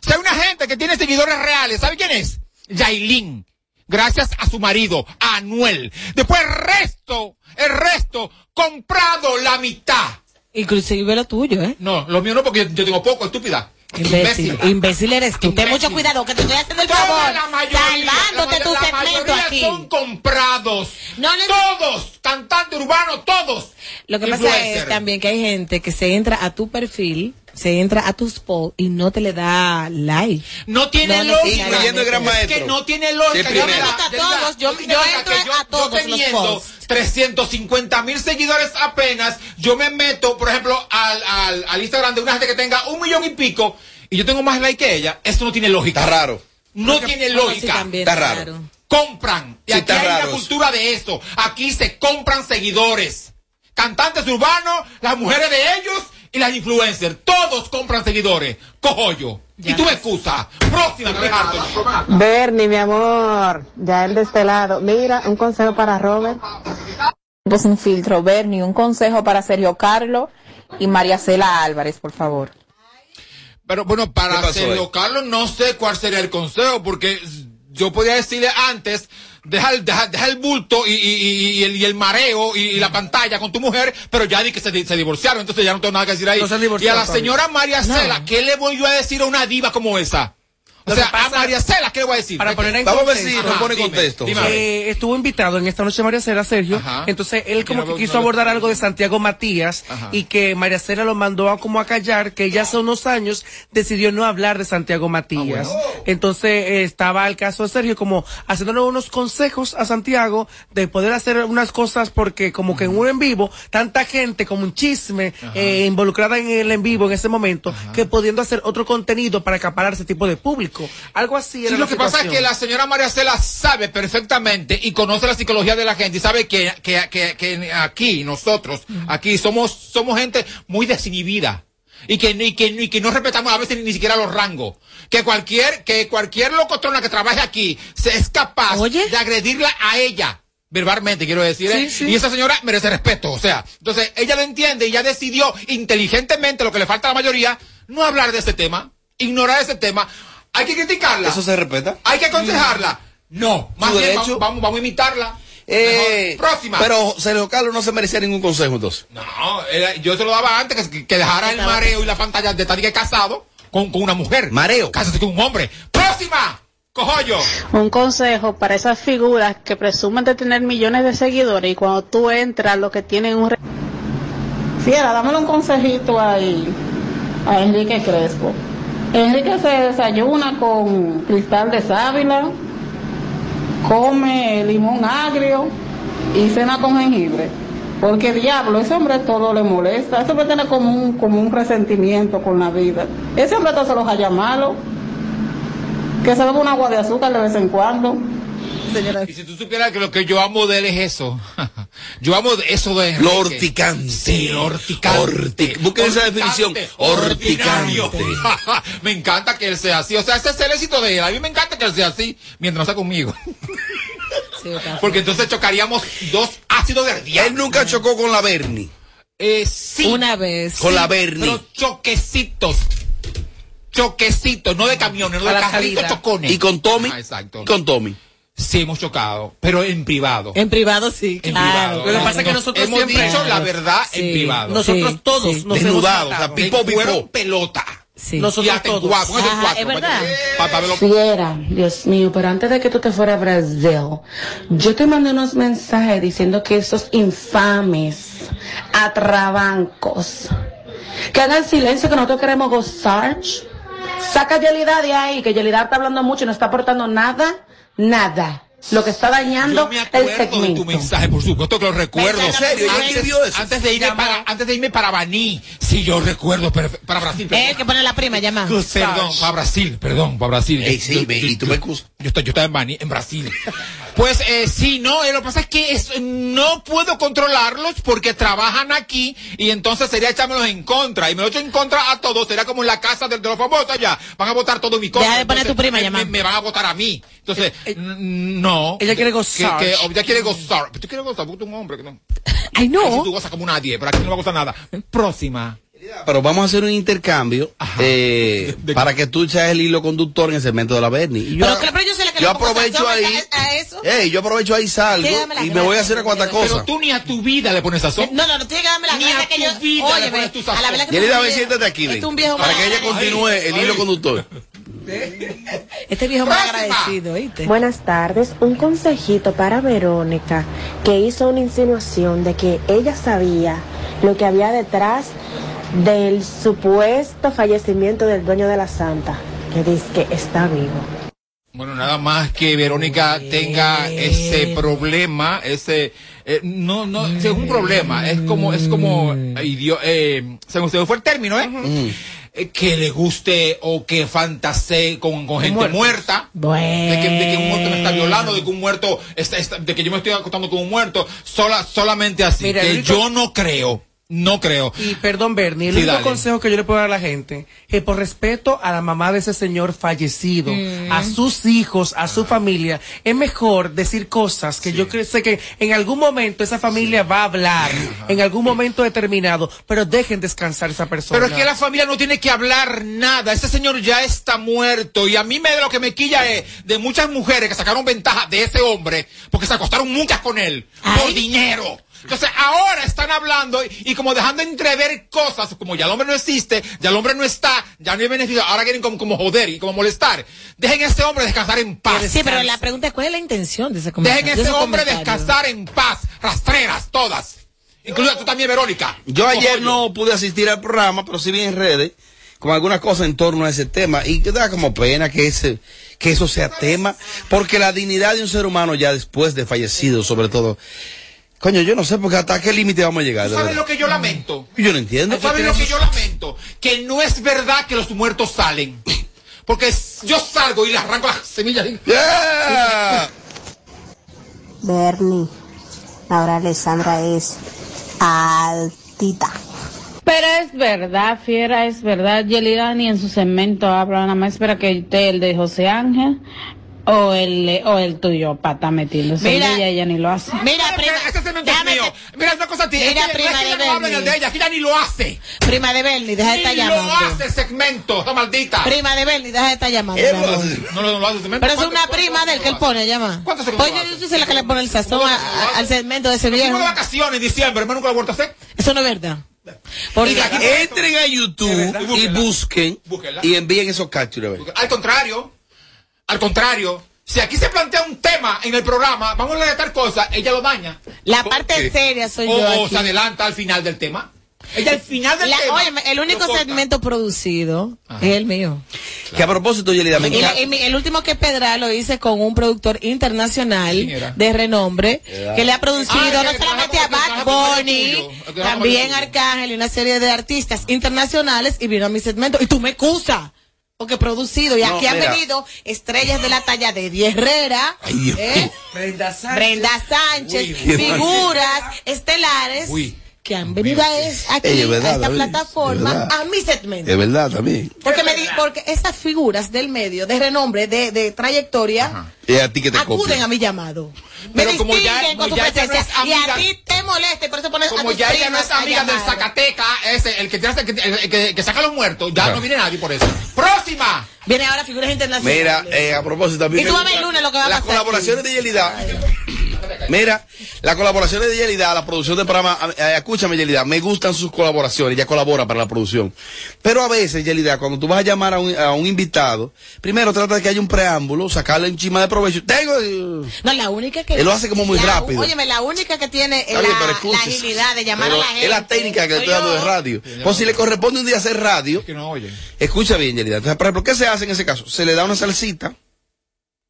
Si hay una gente que tiene seguidores reales, ¿sabe quién es? Yailin. Gracias a su marido, Anuel. Después el resto, el resto, comprado la mitad. Inclusive lo tuyo, ¿eh? No, lo mío no, porque yo, yo tengo poco, estúpida. Imbécil, imbécil eres tú. Ten mucho cuidado, que te estoy haciendo el favor. la mayoría, salvándote la tu la segmento aquí. son comprados. No Todos, cantante urbano, todos. Lo que pasa es también que hay gente que se entra a tu perfil, se entra a tus posts y no te le da like. No tiene No lógica. necesariamente. el gran Es maestro. que no tiene lógica. Sí, Yo, todos, yo- yo entro que a todos los teniendo posts. 350 mil seguidores apenas, yo me meto, por ejemplo, al, al, al Instagram de una gente que tenga un millón y pico y yo tengo más like que ella. Esto no tiene lógica. Está raro. No tiene Bueno, sí, lógica. también, Está raro. compran. Y Sí, aquí está hay una cultura de eso. Aquí se compran seguidores. Cantantes urbanos, las mujeres de ellos y las influencers. Todos compran seguidores. Cojo yo. Y tú me excusas. Próxima, harto. Bernie, mi amor, ya él de este lado. Mira, un consejo para Robert. Sin filtro, Bernie, un consejo para Sergio Carlos y María Cela Álvarez, por favor. Pero bueno, ¿Qué para Sergio ahí? Carlos no sé cuál sería el consejo, porque yo podía decirle antes, deja el, deja, deja el bulto y, y- y- y el, y el mareo y, la pantalla con tu mujer, pero ya di que se, di- se divorciaron, entonces ya no tengo nada que decir ahí. No se y a la señora María Cela, ¿qué le voy yo a decir a una diva como esa? O sea, a María Cela, ¿qué le voy a decir? Para poner en Vamos a ver si nos pone contexto. Eh, estuvo invitado en esta noche María Cela, Sergio. Ajá. Entonces él como que quiso abordar algo de Santiago Matías Ajá. y que María Cela lo mandó a como a callar, que ella hace unos años decidió no hablar de Santiago Matías. Entonces eh, estaba el caso de Sergio como haciéndole unos consejos a Santiago de poder hacer unas cosas porque como que en un en vivo, tanta gente como un chisme eh, involucrada en el en vivo en ese momento, que pudiendo hacer otro contenido para acaparar ese tipo de público. Algo así era Sí, lo que pasa es que la señora María Cela sabe perfectamente y conoce la psicología de la gente y sabe que, que, que, que aquí, nosotros, aquí somos, somos gente muy desinhibida. Y que, y, que, y que no respetamos a veces ni, ni siquiera los rangos. Que cualquier, que cualquier locotrona que trabaje aquí se es capaz Oye. de agredirla a ella. Verbalmente, quiero decir. ¿eh? Sí. Y esa señora merece respeto. O sea, entonces ella lo entiende y ya decidió inteligentemente lo que le falta a la mayoría, no hablar de ese tema, ignorar ese tema. Hay que criticarla. ¿Eso se respeta? Hay que aconsejarla. No, más bien vamos, vamos, vamos a imitarla. Eh. Próxima. Pero Sergio Carlos no se merecía ningún consejo entonces. No, era- yo se lo daba antes que, que dejara el mareo y la pantalla de estar que casado con, con una mujer. Mareo. Cásate con un hombre. Próxima. Cojo yo. Un consejo para esas figuras que presumen de tener millones de seguidores y cuando tú entras lo que tienen un... Fiera, dámele un consejito ahí a Enrique Crespo. Enrique se desayuna con cristal de sábila, come limón agrio y cena con jengibre. Porque diablo, ese hombre todo le molesta, ese hombre tiene como un, como un resentimiento con la vida. Ese hombre todo se los haya malo, que se bebe un agua de azúcar de vez en cuando. Y si tú supieras que lo que yo amo de él es eso. yo amo de- eso de Enrique. Lo horticante. Sí, lo horticante. Busquen esa definición. Horticante. me encanta que él sea así. O sea, ese es el éxito de él. A mí me encanta que él sea así mientras no sea conmigo. Porque entonces chocaríamos dos ácidos del diablo. Él nunca chocó con la Bernie. Eh, sí. Una vez. Con la Bernie. Pero choquecitos. Choquecitos, no de camiones, no de la carritos chocones. ¿Y con Tommy? Ah, exacto. Con Tommy. Sí, hemos chocado, pero en privado. En privado sí, En claro. privado. Lo que pasa es que nosotros hemos siempre- dicho la verdad en Sí. privado. Nosotros Sí, todos sí. nos Desnudados, hemos o sea, pipo, pipo. pelota. Sí. y Nosotros hasta en todos. esos Ajá, cuatro, es verdad. Fiera, Dios mío, pero antes de que tú te fueras a Brasil, yo te mandé unos mensajes diciendo que esos infames atrabancos, que hagan silencio, que nosotros queremos gozar. Saca Yelida de ahí, que Yelida está hablando mucho y no está aportando nada, nada. Lo que está dañando Yo me el acuerdo de tu segmento. mensaje, por supuesto que lo recuerdo. ¿En serio? ¿Ya Antes, antes de irme para, antes de irme para Baní. Sí, yo recuerdo, pero- para Brasil. Él que pone la prima, llama. Perdón, para Brasil, perdón, para Brasil. Ey, sí, Yo- y tú yo- me excusas. Yo, estaba- yo estaba en, Baní, en Brasil. Pues eh, sí, no, eh, lo que pasa es que es- no puedo controlarlos porque trabajan aquí y entonces sería echármelos en contra. Y me lo echo en contra a todos, sería como en la casa de, de los famosos allá. Van a votar todo en mi contra. Deja de poner Entonces, tu prima, me, llama. me- me van a votar a mí. Entonces, n- no. Ella quiere Que- gozar. que- ella quiere gozar. Pero tú quieres gozar porque tú un hombre que no. Ay, no. Así tú gozas como nadie, pero aquí no me va a gustar nada. Próxima. Pero vamos a hacer un intercambio eh, para que tú eches el hilo conductor en el segmento de la Bernie. Yo, Pero, claro, pero yo que yo le aprovecho ahí. a, a eso. Ey, yo aprovecho ahí salgo y me voy a hacer a cuantas cosas. Pero tú ni a tu vida le pones sazón. No, no, no tiene que darme la Ni a que tu yo. vida le Oye, pones tu sazón. a la verdad que Yelida, tú ven, eres un siéntate aquí, ven, para que ella continúe el hilo conductor. Este viejo mal agradecido, ¿oíste? Buenas tardes, un consejito para Verónica que hizo una insinuación de que ella sabía lo que había detrás del supuesto fallecimiento del dueño de la Santa, que dice que está vivo. Bueno, nada más que Verónica tenga ese problema, ese eh, no no es un problema, es como es como idio- eh, se me fue el término, ¿eh? Eh, que le guste o que fantasee con, con gente muerta, de, que, de que un muerto me está violando, de que un muerto está, está- de que yo me estoy acostando con un muerto, sola, solamente así, Mira, que yo no creo, no creo. Y perdón, Bernie, el Sí, único dale. consejo que yo le puedo dar a la gente es por respeto a la mamá de ese señor fallecido, Mm. a sus hijos, a su familia, es mejor decir cosas que yo creo sé que en algún momento esa familia va a hablar, en algún momento determinado, pero dejen descansar esa persona. Pero es que la familia no tiene que hablar nada. Ese señor ya está muerto. Y a mí me lo que me quilla es de muchas mujeres que sacaron ventaja de ese hombre porque se acostaron muchas con él por dinero. Entonces ahora están hablando y, y como dejando entrever cosas, como ya el hombre no existe, ya el hombre no está, ya no hay beneficio, ahora quieren como, como joder y como molestar. Dejen a ese hombre descansar en paz. Sí, pero la pregunta es cuál es la intención de ese comentario. Dejen a de ese ese hombre comentario? descansar en paz. Rastreras, todas. Incluida tú también, Verónica. Yo ayer no pude asistir al programa, pero sí vi en redes con algunas cosas en torno a ese tema y que da como pena que ese que eso sea tema, porque la dignidad de un ser humano ya después de fallecido, sobre todo, coño, yo no sé porque hasta qué límite vamos a llegar. ¿Sabes lo que yo lamento? Yo no entiendo. ¿Sabes lo que yo lamento? Que no es verdad que los muertos salen. Porque yo salgo y le arranco las semillas. y- Bernie, ahora Alessandra es altita. Pero es verdad, fiera, es verdad. Yelida ni en su segmento habla, nada más espera que esté el de José Ángel o el, o el tuyo para estar metiéndose Mira. en ella, ella ni lo hace. Mira, prima, Ese cemento es mío. Mira, una cosa, tío. Mira, es que, prima de ella no el Bernie. de ella, que ella ni lo hace. Prima de Bernie, deja de estar Ni lo llamando. hace segmento, esa maldita. Prima de Bernie, deja de estar llamando. No, lo hace segmento. Pero es ¿Cuánto- una prima del que él pone, llama. ¿Cuánto segmento Pues yo, soy la que le pone el sazón a- a- al segmento de ese viejo. de vacaciones en diciembre, hermano, nunca lo he vuelto a hacer. Eso no es verdad. Porque Entren a YouTube y busquen y envíen esos capturas. a. Al contrario, al contrario, si aquí se plantea un tema en el programa, vamos a leer tal cosa, ella lo daña. la parte ¿Qué? seria soy o, yo o aquí. se adelanta al final del tema. Ella al final del La- tema. óyeme, el único segmento producido es el mío. Que a propósito, Yelida, me encanta. y mi- el último que Pedra lo hice con un productor internacional de renombre Era. que le ha producido Ah, no solamente a Bad el Bunny, el también el tuyo. Arcángel y una serie de artistas internacionales y vino a mi segmento. Y tú me excusas. Porque he producido y No, aquí han mira. venido estrellas de la talla de Eddie Herrera, Dios ¿eh? Brenda Sánchez. Brenda Sánchez, Uy, Dios. figuras estelares Uy. Que han venido a, es- aquí es verdad, a esta David, plataforma es a mi segmento. Es verdad también. Porque, me di- porque esas figuras del medio, de renombre, de, de trayectoria, Y a ti que te acuden copian. a mi llamado. Me Pero como ya- con su ya ella no y a amiga- ti te molesta y por eso pones a Como tus ya ella no es a amiga del. Zacateca, ese, el que, te hace- que, el que, que saca a los muertos, ya no viene nadie por eso. ¡Próxima! Viene ahora figuras internacionales. Mira, eh, a propósito, a mí Y tú vas a el lunes lo que va a Las pasar colaboraciones aquí. de Yelida. Mira, las colaboraciones de Yelida, la producción del programa, eh, escúchame Yelida, me gustan sus colaboraciones, ella colabora para la producción. Pero a veces, Yelida, cuando tú vas a llamar a un, a un invitado, primero trata de que haya un preámbulo, sacarle un chima de provecho. Tengo... eh, No, la única que. Él lo hace como muy la- rápido. Óyeme, la única que tiene pero la, la agilidad de llamar Pero a la gente. Es la técnica que le estoy dando de radio. Pues si le corresponde un día hacer radio, Que no oye. Escucha bien, Yelida. Entonces, por ejemplo, ¿qué se hace en ese caso? Se le da una salsita,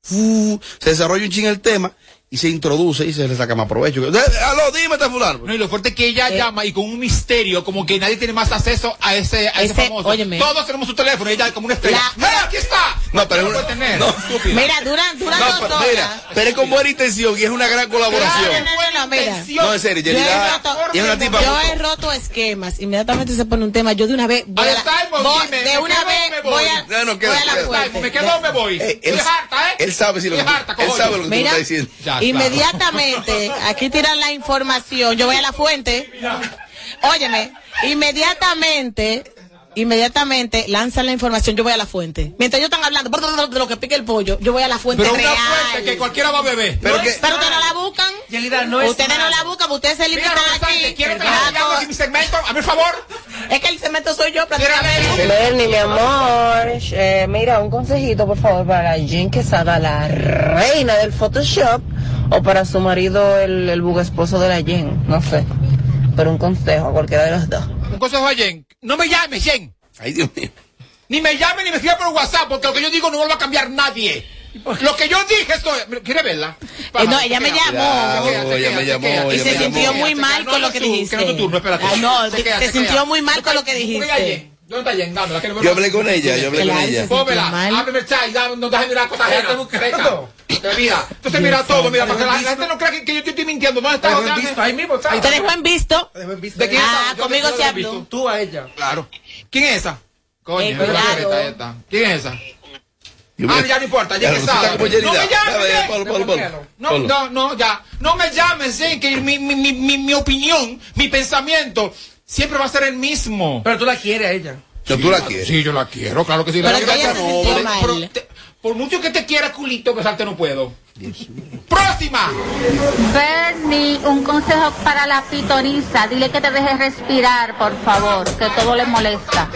se desarrolla un ching el tema y se introduce y se le saca más provecho. Aló, dime este fulano. No, y lo fuerte es que ella llama y con un misterio, como que nadie tiene más acceso a ese, a ese, Ese- famoso. óyeme. Todos tenemos su teléfono y ella como una estrella. La- ¡Mira, aquí está! No, pero No es puede tener. no. Mira, duran, duran No, dos pero, horas. mira, pero es con buena intención y es una gran colaboración. No, no, no, mira. No, en serio, Yo he roto, es una tipa. yo he roto esquemas. Inmediatamente se pone un tema. Yo de una vez voy Ahí a la, está el voy- de una quedo, vez voy voy. a, No, no, voy queda- a la queda. fuente. Me quedo, me voy. Eh, él, Estoy harta, ¿eh? él sabe si lo que él sabe lo que tú Mira, estás diciendo. Claro. inmediatamente, aquí tiran la información, yo voy a la fuente. Óyeme, inmediatamente, inmediatamente lanzan la información, yo voy a la fuente. Mientras ellos están hablando de lo que pique el pollo, yo voy a la fuente Pero una real. fuente que cualquiera va a beber. Pero No que- pero ustedes no la buscan. Yelida, no es ustedes no la buscan, ustedes se limitan aquí. quiero aquí mi segmento, a mi favor. Es que el cemento soy yo prácticamente. Bernie, mi amor, eh, mira, un consejito por favor para Jen Quesada, la reina del Photoshop, o para su marido, el, el bugue esposo de la Jen, no sé. Pero un consejo a cualquiera de los dos. Un consejo a Jen. No me llames, Jen. Ay, Dios mío. Ni me llame ni me escriba por WhatsApp, porque lo que yo digo no lo va a cambiar nadie. Lo que yo dije, esto es... ¿Quiere verla? Eh, no, ella me llamó. Ella me llamó, Y se sintió muy mal con lo que dijiste. Que no es tu turno, espérate. No, Se sintió muy mal con lo que ¿Dónde está dijiste. Está Jen? Dámela, Yo hablé con ella, yo hablé con ella. Pómela, ábreme el chat y dame- no dejes mirar cosas buscando. Te mira. Entonces mira todo, mira, para que la gente no crea que, que yo te estoy mintiendo. ¿Dónde está? Te visto, ahí mismo, ¿sabes? Te dejó en visto. Te dejó en visto. ¿De quién Ah, es? Yo- conmigo yo se habló. visto. Tú a ella. Claro. ¿Quién es esa? Coño, Eh. ¿Quién es esa? Yo Ah, ya no importa, ya que sabe. No me llames, ponlo. No, no, no, ya. No me llames, Jen, que mi, mi, mi, mi, mi opinión, mi pensamiento, siempre va a ser el mismo. Pero tú la quieres a ella. No, tú la quieres. Sí, yo la quiero, claro que sí. Pero la que quiero. pero- mal. pero te- por mucho que te quiera, culito, besarte no puedo. ¡Próxima! Bernie, un consejo para la pitonisa. Dile que te deje respirar, por favor, que todo le molesta.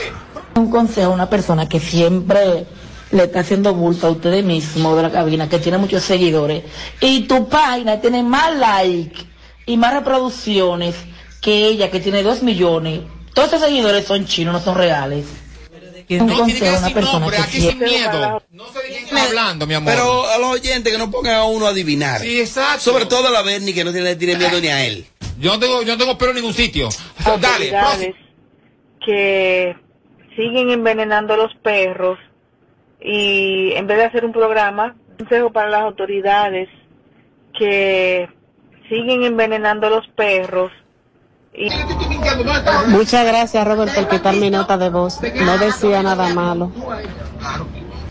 Un consejo a una persona que siempre le está haciendo bulto a ustedes mismos de la cabina, que tiene muchos seguidores, y tu página tiene más like y más reproducciones que ella, que tiene dos millones. Todos esos seguidores son chinos, no son reales. No, tiene que decir persona nombre, que aquí sin miedo. No sé de quién está hablando, mi amor. Pero a los oyentes que no pongan a uno a adivinar. Sí, exacto. Sobre todo a la Bernie que no tiene, tiene miedo ni a él. Yo no tengo, yo no tengo pelo en ningún sitio. Dale, que siguen envenenando a los perros y en vez de hacer un programa, un consejo para las autoridades que siguen envenenando a los perros Muchas gracias, Robert, por quitar mi nota de voz. No decía nada malo.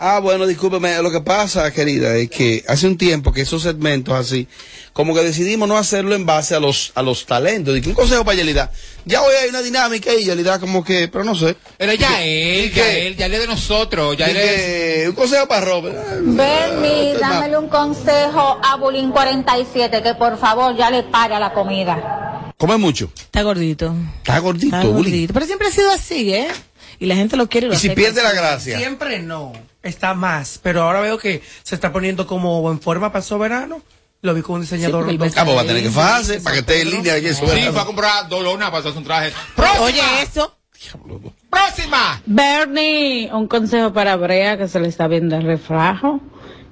Ah, bueno, discúlpeme. Lo que pasa, querida, es que hace un tiempo que esos segmentos así, como que decidimos no hacerlo en base a los a los talentos. Dije, un consejo para Yelida. Ya hoy hay una dinámica y Yelida como que, pero no sé. Pero ya él, ya él, ya él es de nosotros, ya él es... Un consejo para Robert. Bernie, dámele un consejo a Bulín 47, que por favor ya le pare a la comida. Come mucho. Está gordito. Está gordito, Está gordito. Pero siempre ha sido así, ¿eh? Y la gente lo quiere. y lo Y si pierde la gracia. Siempre no. Está más. Pero ahora veo que se está poniendo como en forma para el soberano. Lo vi con un diseñador. Sí, Ah, pues va a tener que fajarse para que esté en línea. Que eso Sí, fue a comprar dolona para hacerse un traje. Oye, eso. ¡Próxima! Bernie, un consejo para Brea que se le está viendo el refrajo.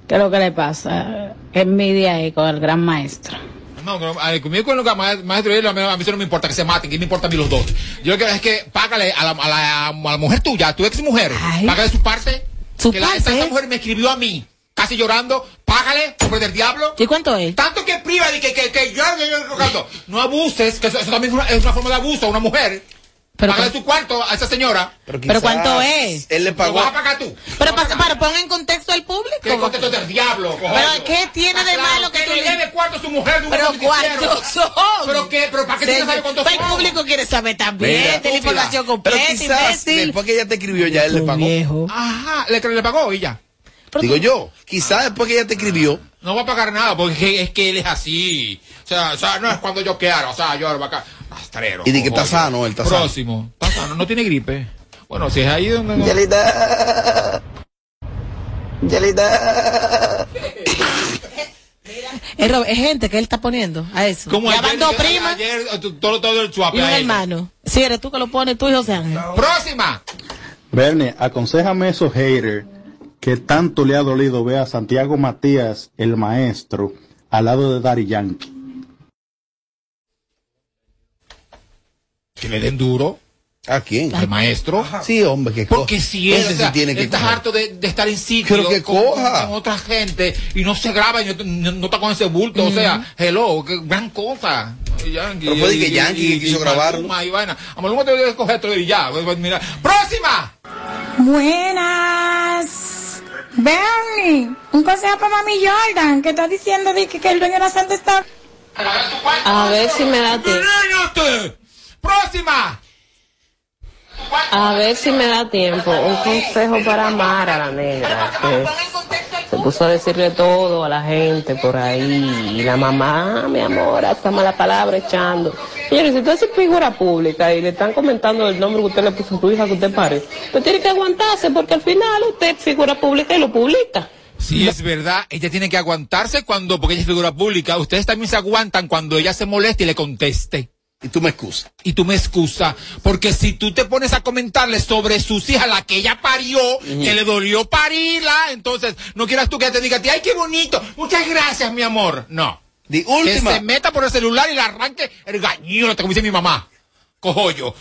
¿Qué es lo que le pasa? Envidia ahí con el gran maestro. No, conmigo con lo que ma- maestro y él, a mí, a mí eso no me importa que se maten, que me importa a mí los dos. Yo lo que es que págale a la, a la, a la mujer tuya, a tu ex mujer, págale su parte. Su que la- esa mujer me escribió a mí, casi llorando, págale, hombre del diablo. ¿Y cuánto es? Tanto que priva de que, que, que yo, yo, yo, yo- yo- no abuses, que eso, eso también es una, es una forma de abuso a una mujer. Pero págale su cuarto a esa señora. Pero, ¿Pero cuánto es? Él le Lo pagó. vas a pagar tú. Pero para, para pon en contexto al público. ¿Qué contexto del diablo? Pero? ¿qué tiene de Claro, malo que tú le le- debe cuarto a su mujer de Pero ¿cuántos son? ¿Pero qué? ¿Pero para qué tienes que saber cuántos pues son? El público quiere saber también. Mira, tiene información Pero completa, quizás imbécil. después que ella te escribió, ya él le pagó. Viejo. Ajá, le, le pagó y ya. Digo yo, quizás después que ella te escribió, No va a pagar nada porque es que él es así. O sea, o sea no es cuando yo quiera. O sea, yo lo va a y di que está sano, él está sano. Próximo. Está sano, no tiene gripe. Bueno, si es ahí donde no. Yelita. Yelita. Es, gente que él está poniendo a eso. Como ayer, dos ayer, eh, todo, todo el y un ella. hermano. Si eres tú que lo pones, tú y José Ángel. Próxima. Bernie, aconsejame a esos haters que tanto le ha dolido ver a Santiago Matías, el maestro, al lado de Dari Yankee. Que le den duro. ¿A quién? Al maestro. Sí, hombre, que Porque coja. si él, Ese o sea, sí tiene que él está coger. harto de, de estar en sitio Pero que con, coja. con otra gente y no se graba y no, está con ese bulto. O sea, hello, qué gran cosa. Yankee, Pero fue de que Yankee que quiso grabarlo. Y vaina. A Maluma te debe coger todo y ya. pues, pues, Mira. ¡Próxima! Buenas. Bernie, un consejo para mami Jordan, que está diciendo de que, que el dueño de la santa está... A ver si me da tiempo. ¡Próxima! A ver si me da tiempo. Un consejo para Mara, la negra, que se puso a decirle todo a la gente por ahí. Y la mamá, mi amor, hasta mala palabra echando. Señores, si usted es figura pública y le están comentando el nombre que usted le puso a su hija que usted pare, usted tiene que aguantarse porque al final usted es figura pública y lo publica. Sí, es verdad. Ella tiene que aguantarse cuando, porque ella es figura pública. Ustedes también se aguantan cuando ella se moleste y le conteste. Y tú me excusas. Y tú me excusas. Porque si tú te pones a comentarle sobre sus hijas, la que ella parió, que le dolió parirla, entonces no quieras tú que te diga, ay, qué bonito, muchas gracias, mi amor. No. Que última. se meta por el celular y le arranque el gañote, como dice mi mamá. Cojollo.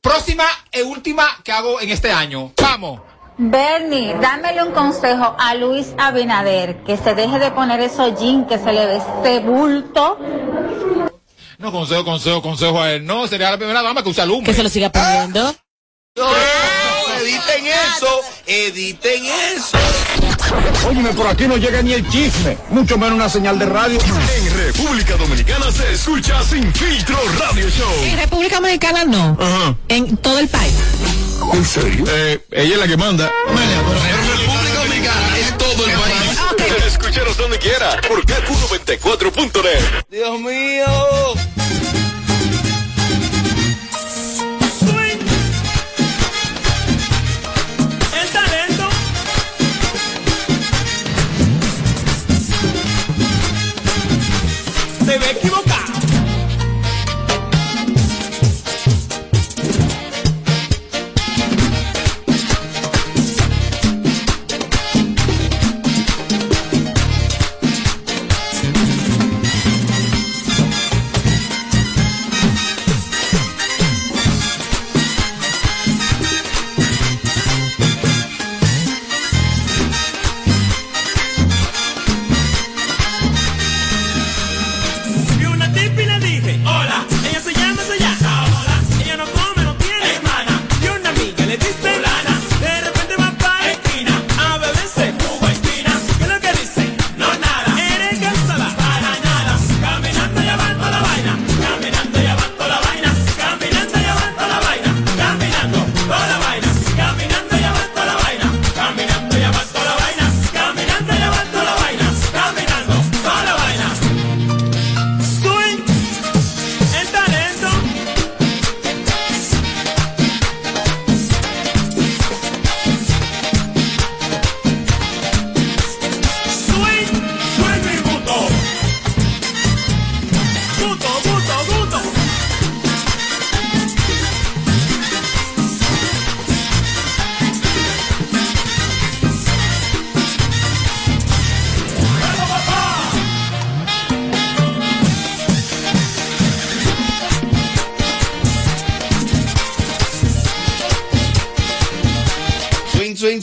Próxima e última que hago en este año. Vamos. Bernie, dámele un consejo a Luis Abinader, que se deje de poner esos jeans, que se le ve este bulto. No, consejo, consejo, consejo a él. No, sería la primera dama que usa lumbre. Que se lo siga poniendo. editen eso, editen eso. Óyeme, por aquí no llega ni el chisme, mucho menos una señal de radio. En República Dominicana se escucha Sin Filtro Radio Show. En República Dominicana no. En todo el país. ¿En serio? Eh, ella es la que manda. República Dominicana es todo el país. Escúchanos donde quiera por KQ94.net. Dios mío.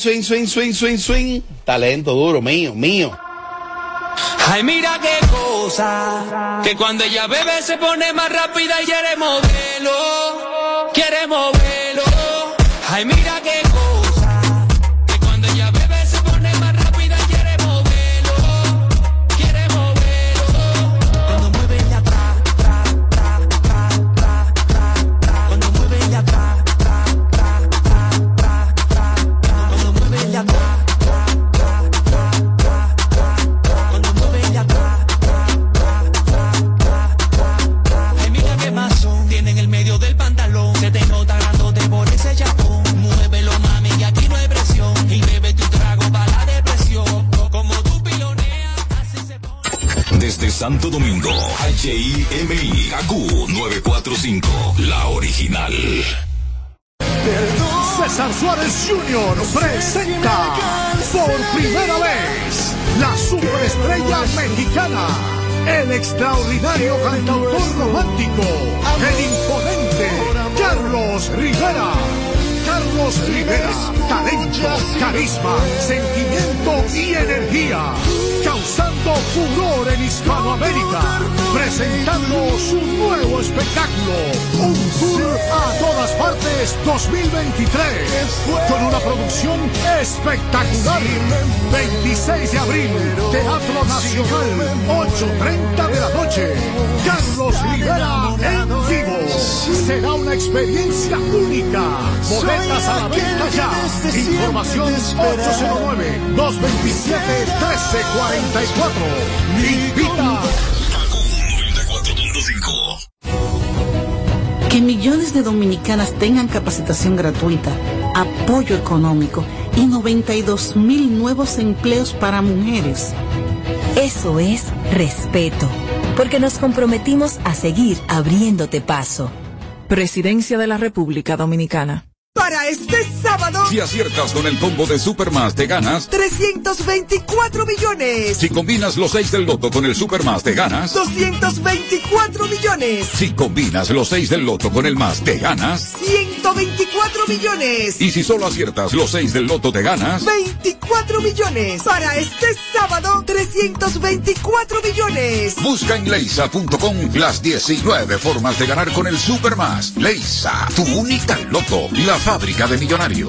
Swing, swing, swing, swing, swing. Talento duro, mío, mío. Ay, mira qué cosa, que cuando ella bebe se pone más rápida y quiere moverlo, quiere moverlo. Ay, mira HIMI, KQ 945, la original. César Suárez Jr. presenta por primera vez la superestrella mexicana, el extraordinario cantautor romántico, el imponente Carlos Rivera. Carlos Rivera, talento, carisma, sentimiento y energía, causando furor en Hispanoamérica, presentando su nuevo espectáculo, un tour a todas partes 2023, con una producción espectacular. 26 de abril, Teatro Nacional, 8.30 de la noche. Carlos Rivera en vivo. Será una experiencia única. Boletas a la venta ya. Información 809-227-1344. Invita. Que millones de dominicanas tengan capacitación gratuita, apoyo económico y 92 mil nuevos empleos para mujeres. Eso es respeto, porque nos comprometimos a seguir abriéndote paso. Presidencia de la República Dominicana. Para este sábado, Si aciertas con el combo de Supermas, te ganas. 324 millones. Si combinas los 6 del loto con el Supermas, te ganas. 224 millones. Si combinas los 6 del loto con el más, te ganas. 124 millones. Y si solo aciertas los 6 del loto, te ganas. 24 millones. Para este sábado, 324 millones. Busca en leisa.com las 19 formas de ganar con el Supermas. Leisa, tu única loto, la fábrica de millonarios.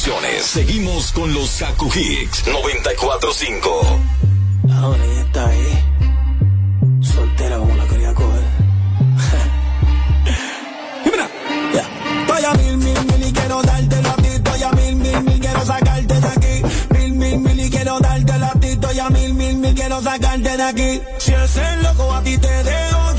Seguimos con los Kaku Hicks 945. Ahora ella está ahí, soltera como la quería coger. y mira, ya. Estoy a mil, mil, mil y quiero darte la ti. Estoy a mil, mil, mil, quiero sacarte de aquí. Mil, mil, mil y quiero darte la ti. Estoy a mil, mil, mil, quiero sacarte de aquí. Si el loco a ti te dejo,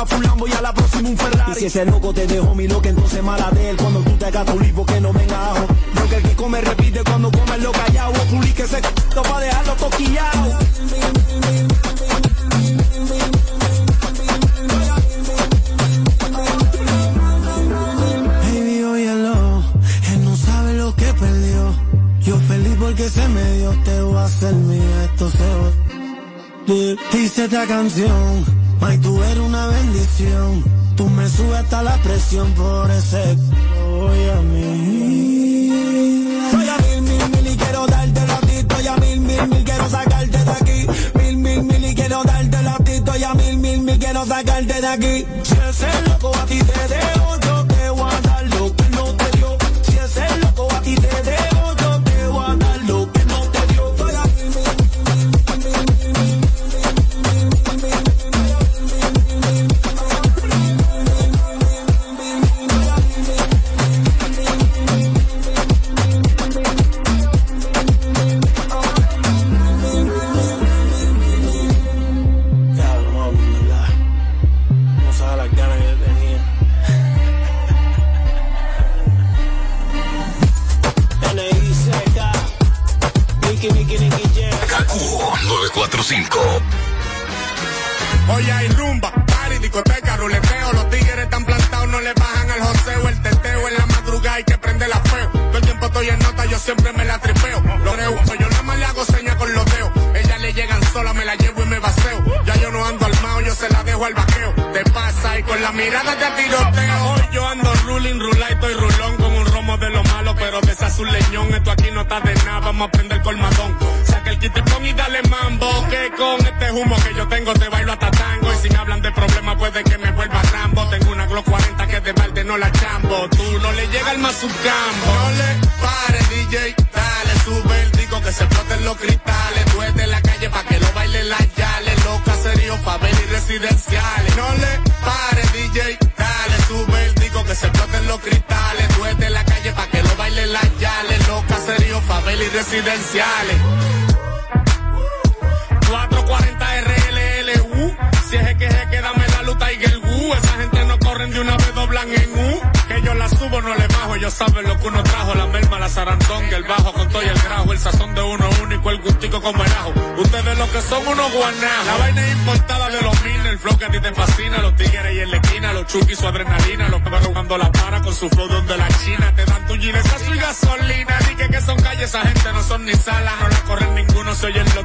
a mi última full Lambo y a la próxima un Ferrari. Y si ese loco te dejó mi loca, entonces mala de él, cuando tú te gastas un lipo que no venga ajo. Porque el que come repite cuando come lo callado, o puli que se c*** pa' dejarlo toquillado. Baby, óyelo, él no sabe lo que perdió. Yo feliz porque se me dio, te voy a hacer mía, esto se va. Dice esta canción, May, tú eres una bendición. Tú me subes hasta la presión por ese voy a mí. Soy a mil, mil, mil y quiero darte la tito. Y a mil, mil, mil quiero sacarte de aquí. Mil, mil, mil y quiero darte la tito. Y a mil, mil, mil quiero sacarte de aquí. Si ese loco a ti te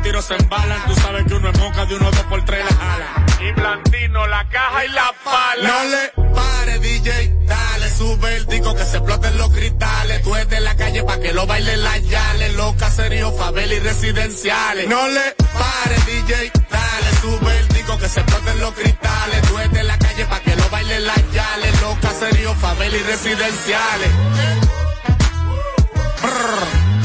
tiros se embalan. Tú sabes que uno es moca, de uno dos por tres la jala. Y Blandino, la caja y la pala. No le pare, DJ, dale, sube el disco que se exploten los cristales. Tú eres de la calle pa' que lo bailen las yales. Los caseríos, favela y residenciales. No le pare, DJ, dale, sube el disco que se exploten los cristales. Tú eres de la calle pa' que lo bailen las yales. Los caseríos, favela y residenciales. Brr.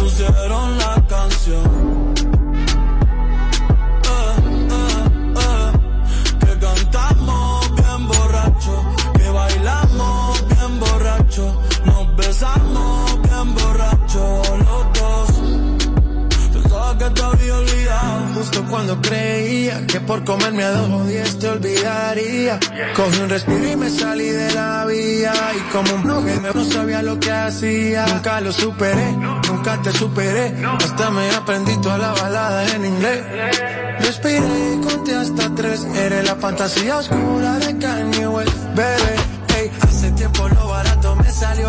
Pusieron la canción. Justo cuando creía que por comerme a dos o diez te olvidaría. Cogí un respiro y me salí de la vía. Y como un blogger no sabía lo que hacía. Nunca lo superé, nunca te superé. Hasta me aprendí toda la balada en inglés. Respiré y conté hasta tres. Eres la fantasía oscura de Kanye West, bebé. Ey, hace tiempo lo barato me salió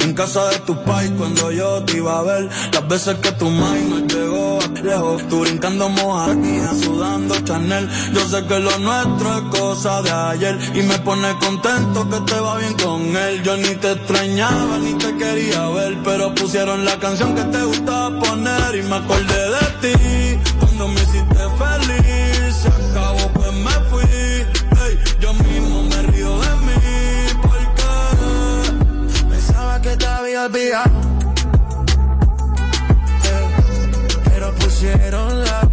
en casa de tu pai cuando yo te iba a ver. Las veces que tu no llegó lejos, tú brincando mojarquía, sudando Chanel. Yo sé que lo nuestro es cosa de ayer y me pone contento que te va bien con él. Yo ni te extrañaba ni te quería ver, pero pusieron la canción que te gustaba poner y me acordé de ti Pero pusieron la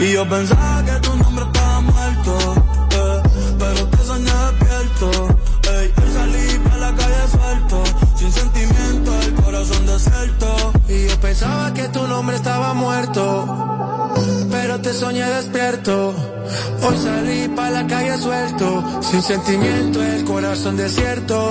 Y yo pensaba que tu nombre estaba muerto, eh, pero te soñé despierto. Ey, salí para la calle suelto, sin sentimiento, el corazón desierto. Y yo pensaba que tu nombre estaba muerto, pero te soñé despierto. Hoy salí para la calle suelto, sin sentimiento, el corazón desierto.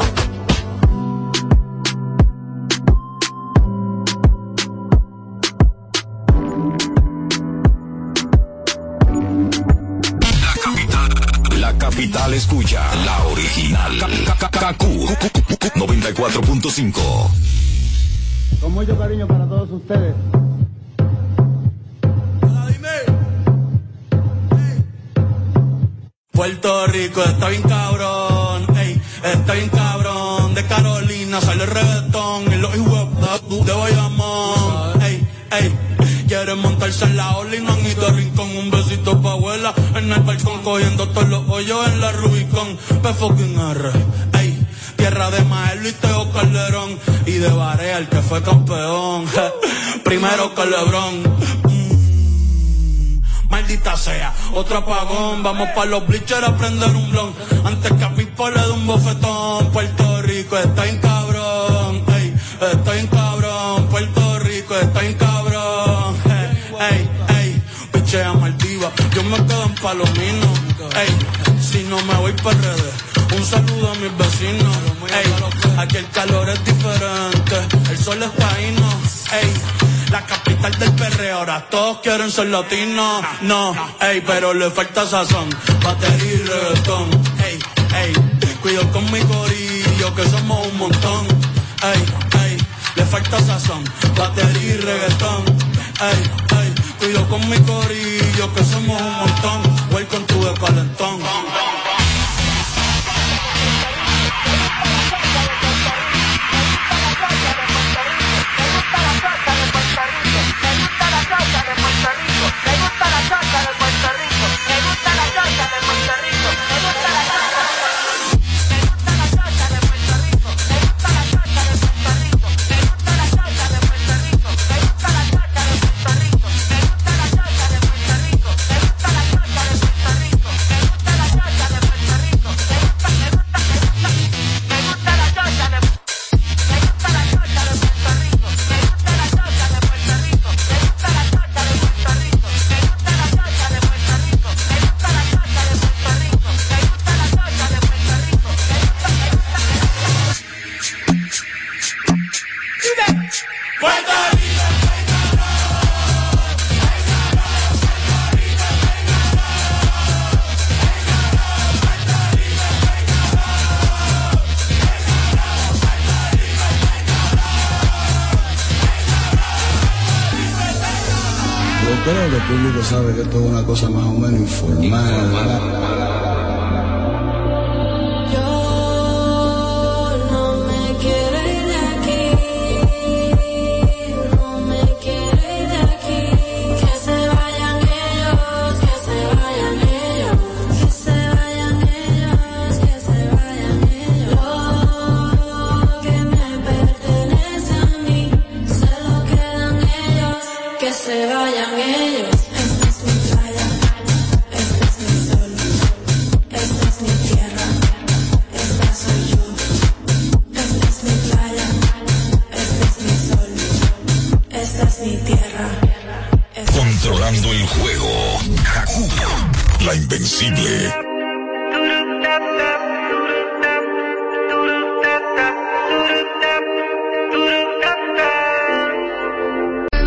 Capital escucha, la original. KQ 94.5. Con mucho cariño para todos ustedes. Puerto Rico está bien cabrón, ey, está bien cabrón. De Carolina sale el reggaetón y los hijos de Bayamón, ey, ey. Quieren montarse en la ola y no han ido a rincón. Un besito pa' abuela en el balcón, cogiendo todos los hoyos en la Rubicon. P fucking R, ey. Tierra de Maelo y Teo Calderón. Y de Barea, el que fue campeón. Primero que Lebrón. Maldita sea, otro apagón. Vamos pa' los bleachers a prender un blon. Antes que a mi le de un bofetón. Puerto Rico está en cabrón. Ey, está en cabrón. Yo me quedo en Palomino. Ey, si no me voy para redes. Un saludo a mis vecinos. Ey, aquí el calor es diferente. El sol es paíno. Ey, la capital del perreo. Ahora todos quieren ser latinos. No, ey, pero le falta sazón. Batería y reggaetón. Ey, ey, cuido con mi corillo que somos un montón. Ey, ey, le falta sazón. Batería y reggaetón. Ey, ey, cuido con mi corillo que somos un montón. Welcome to the calentón. Una cosa más o menos informal.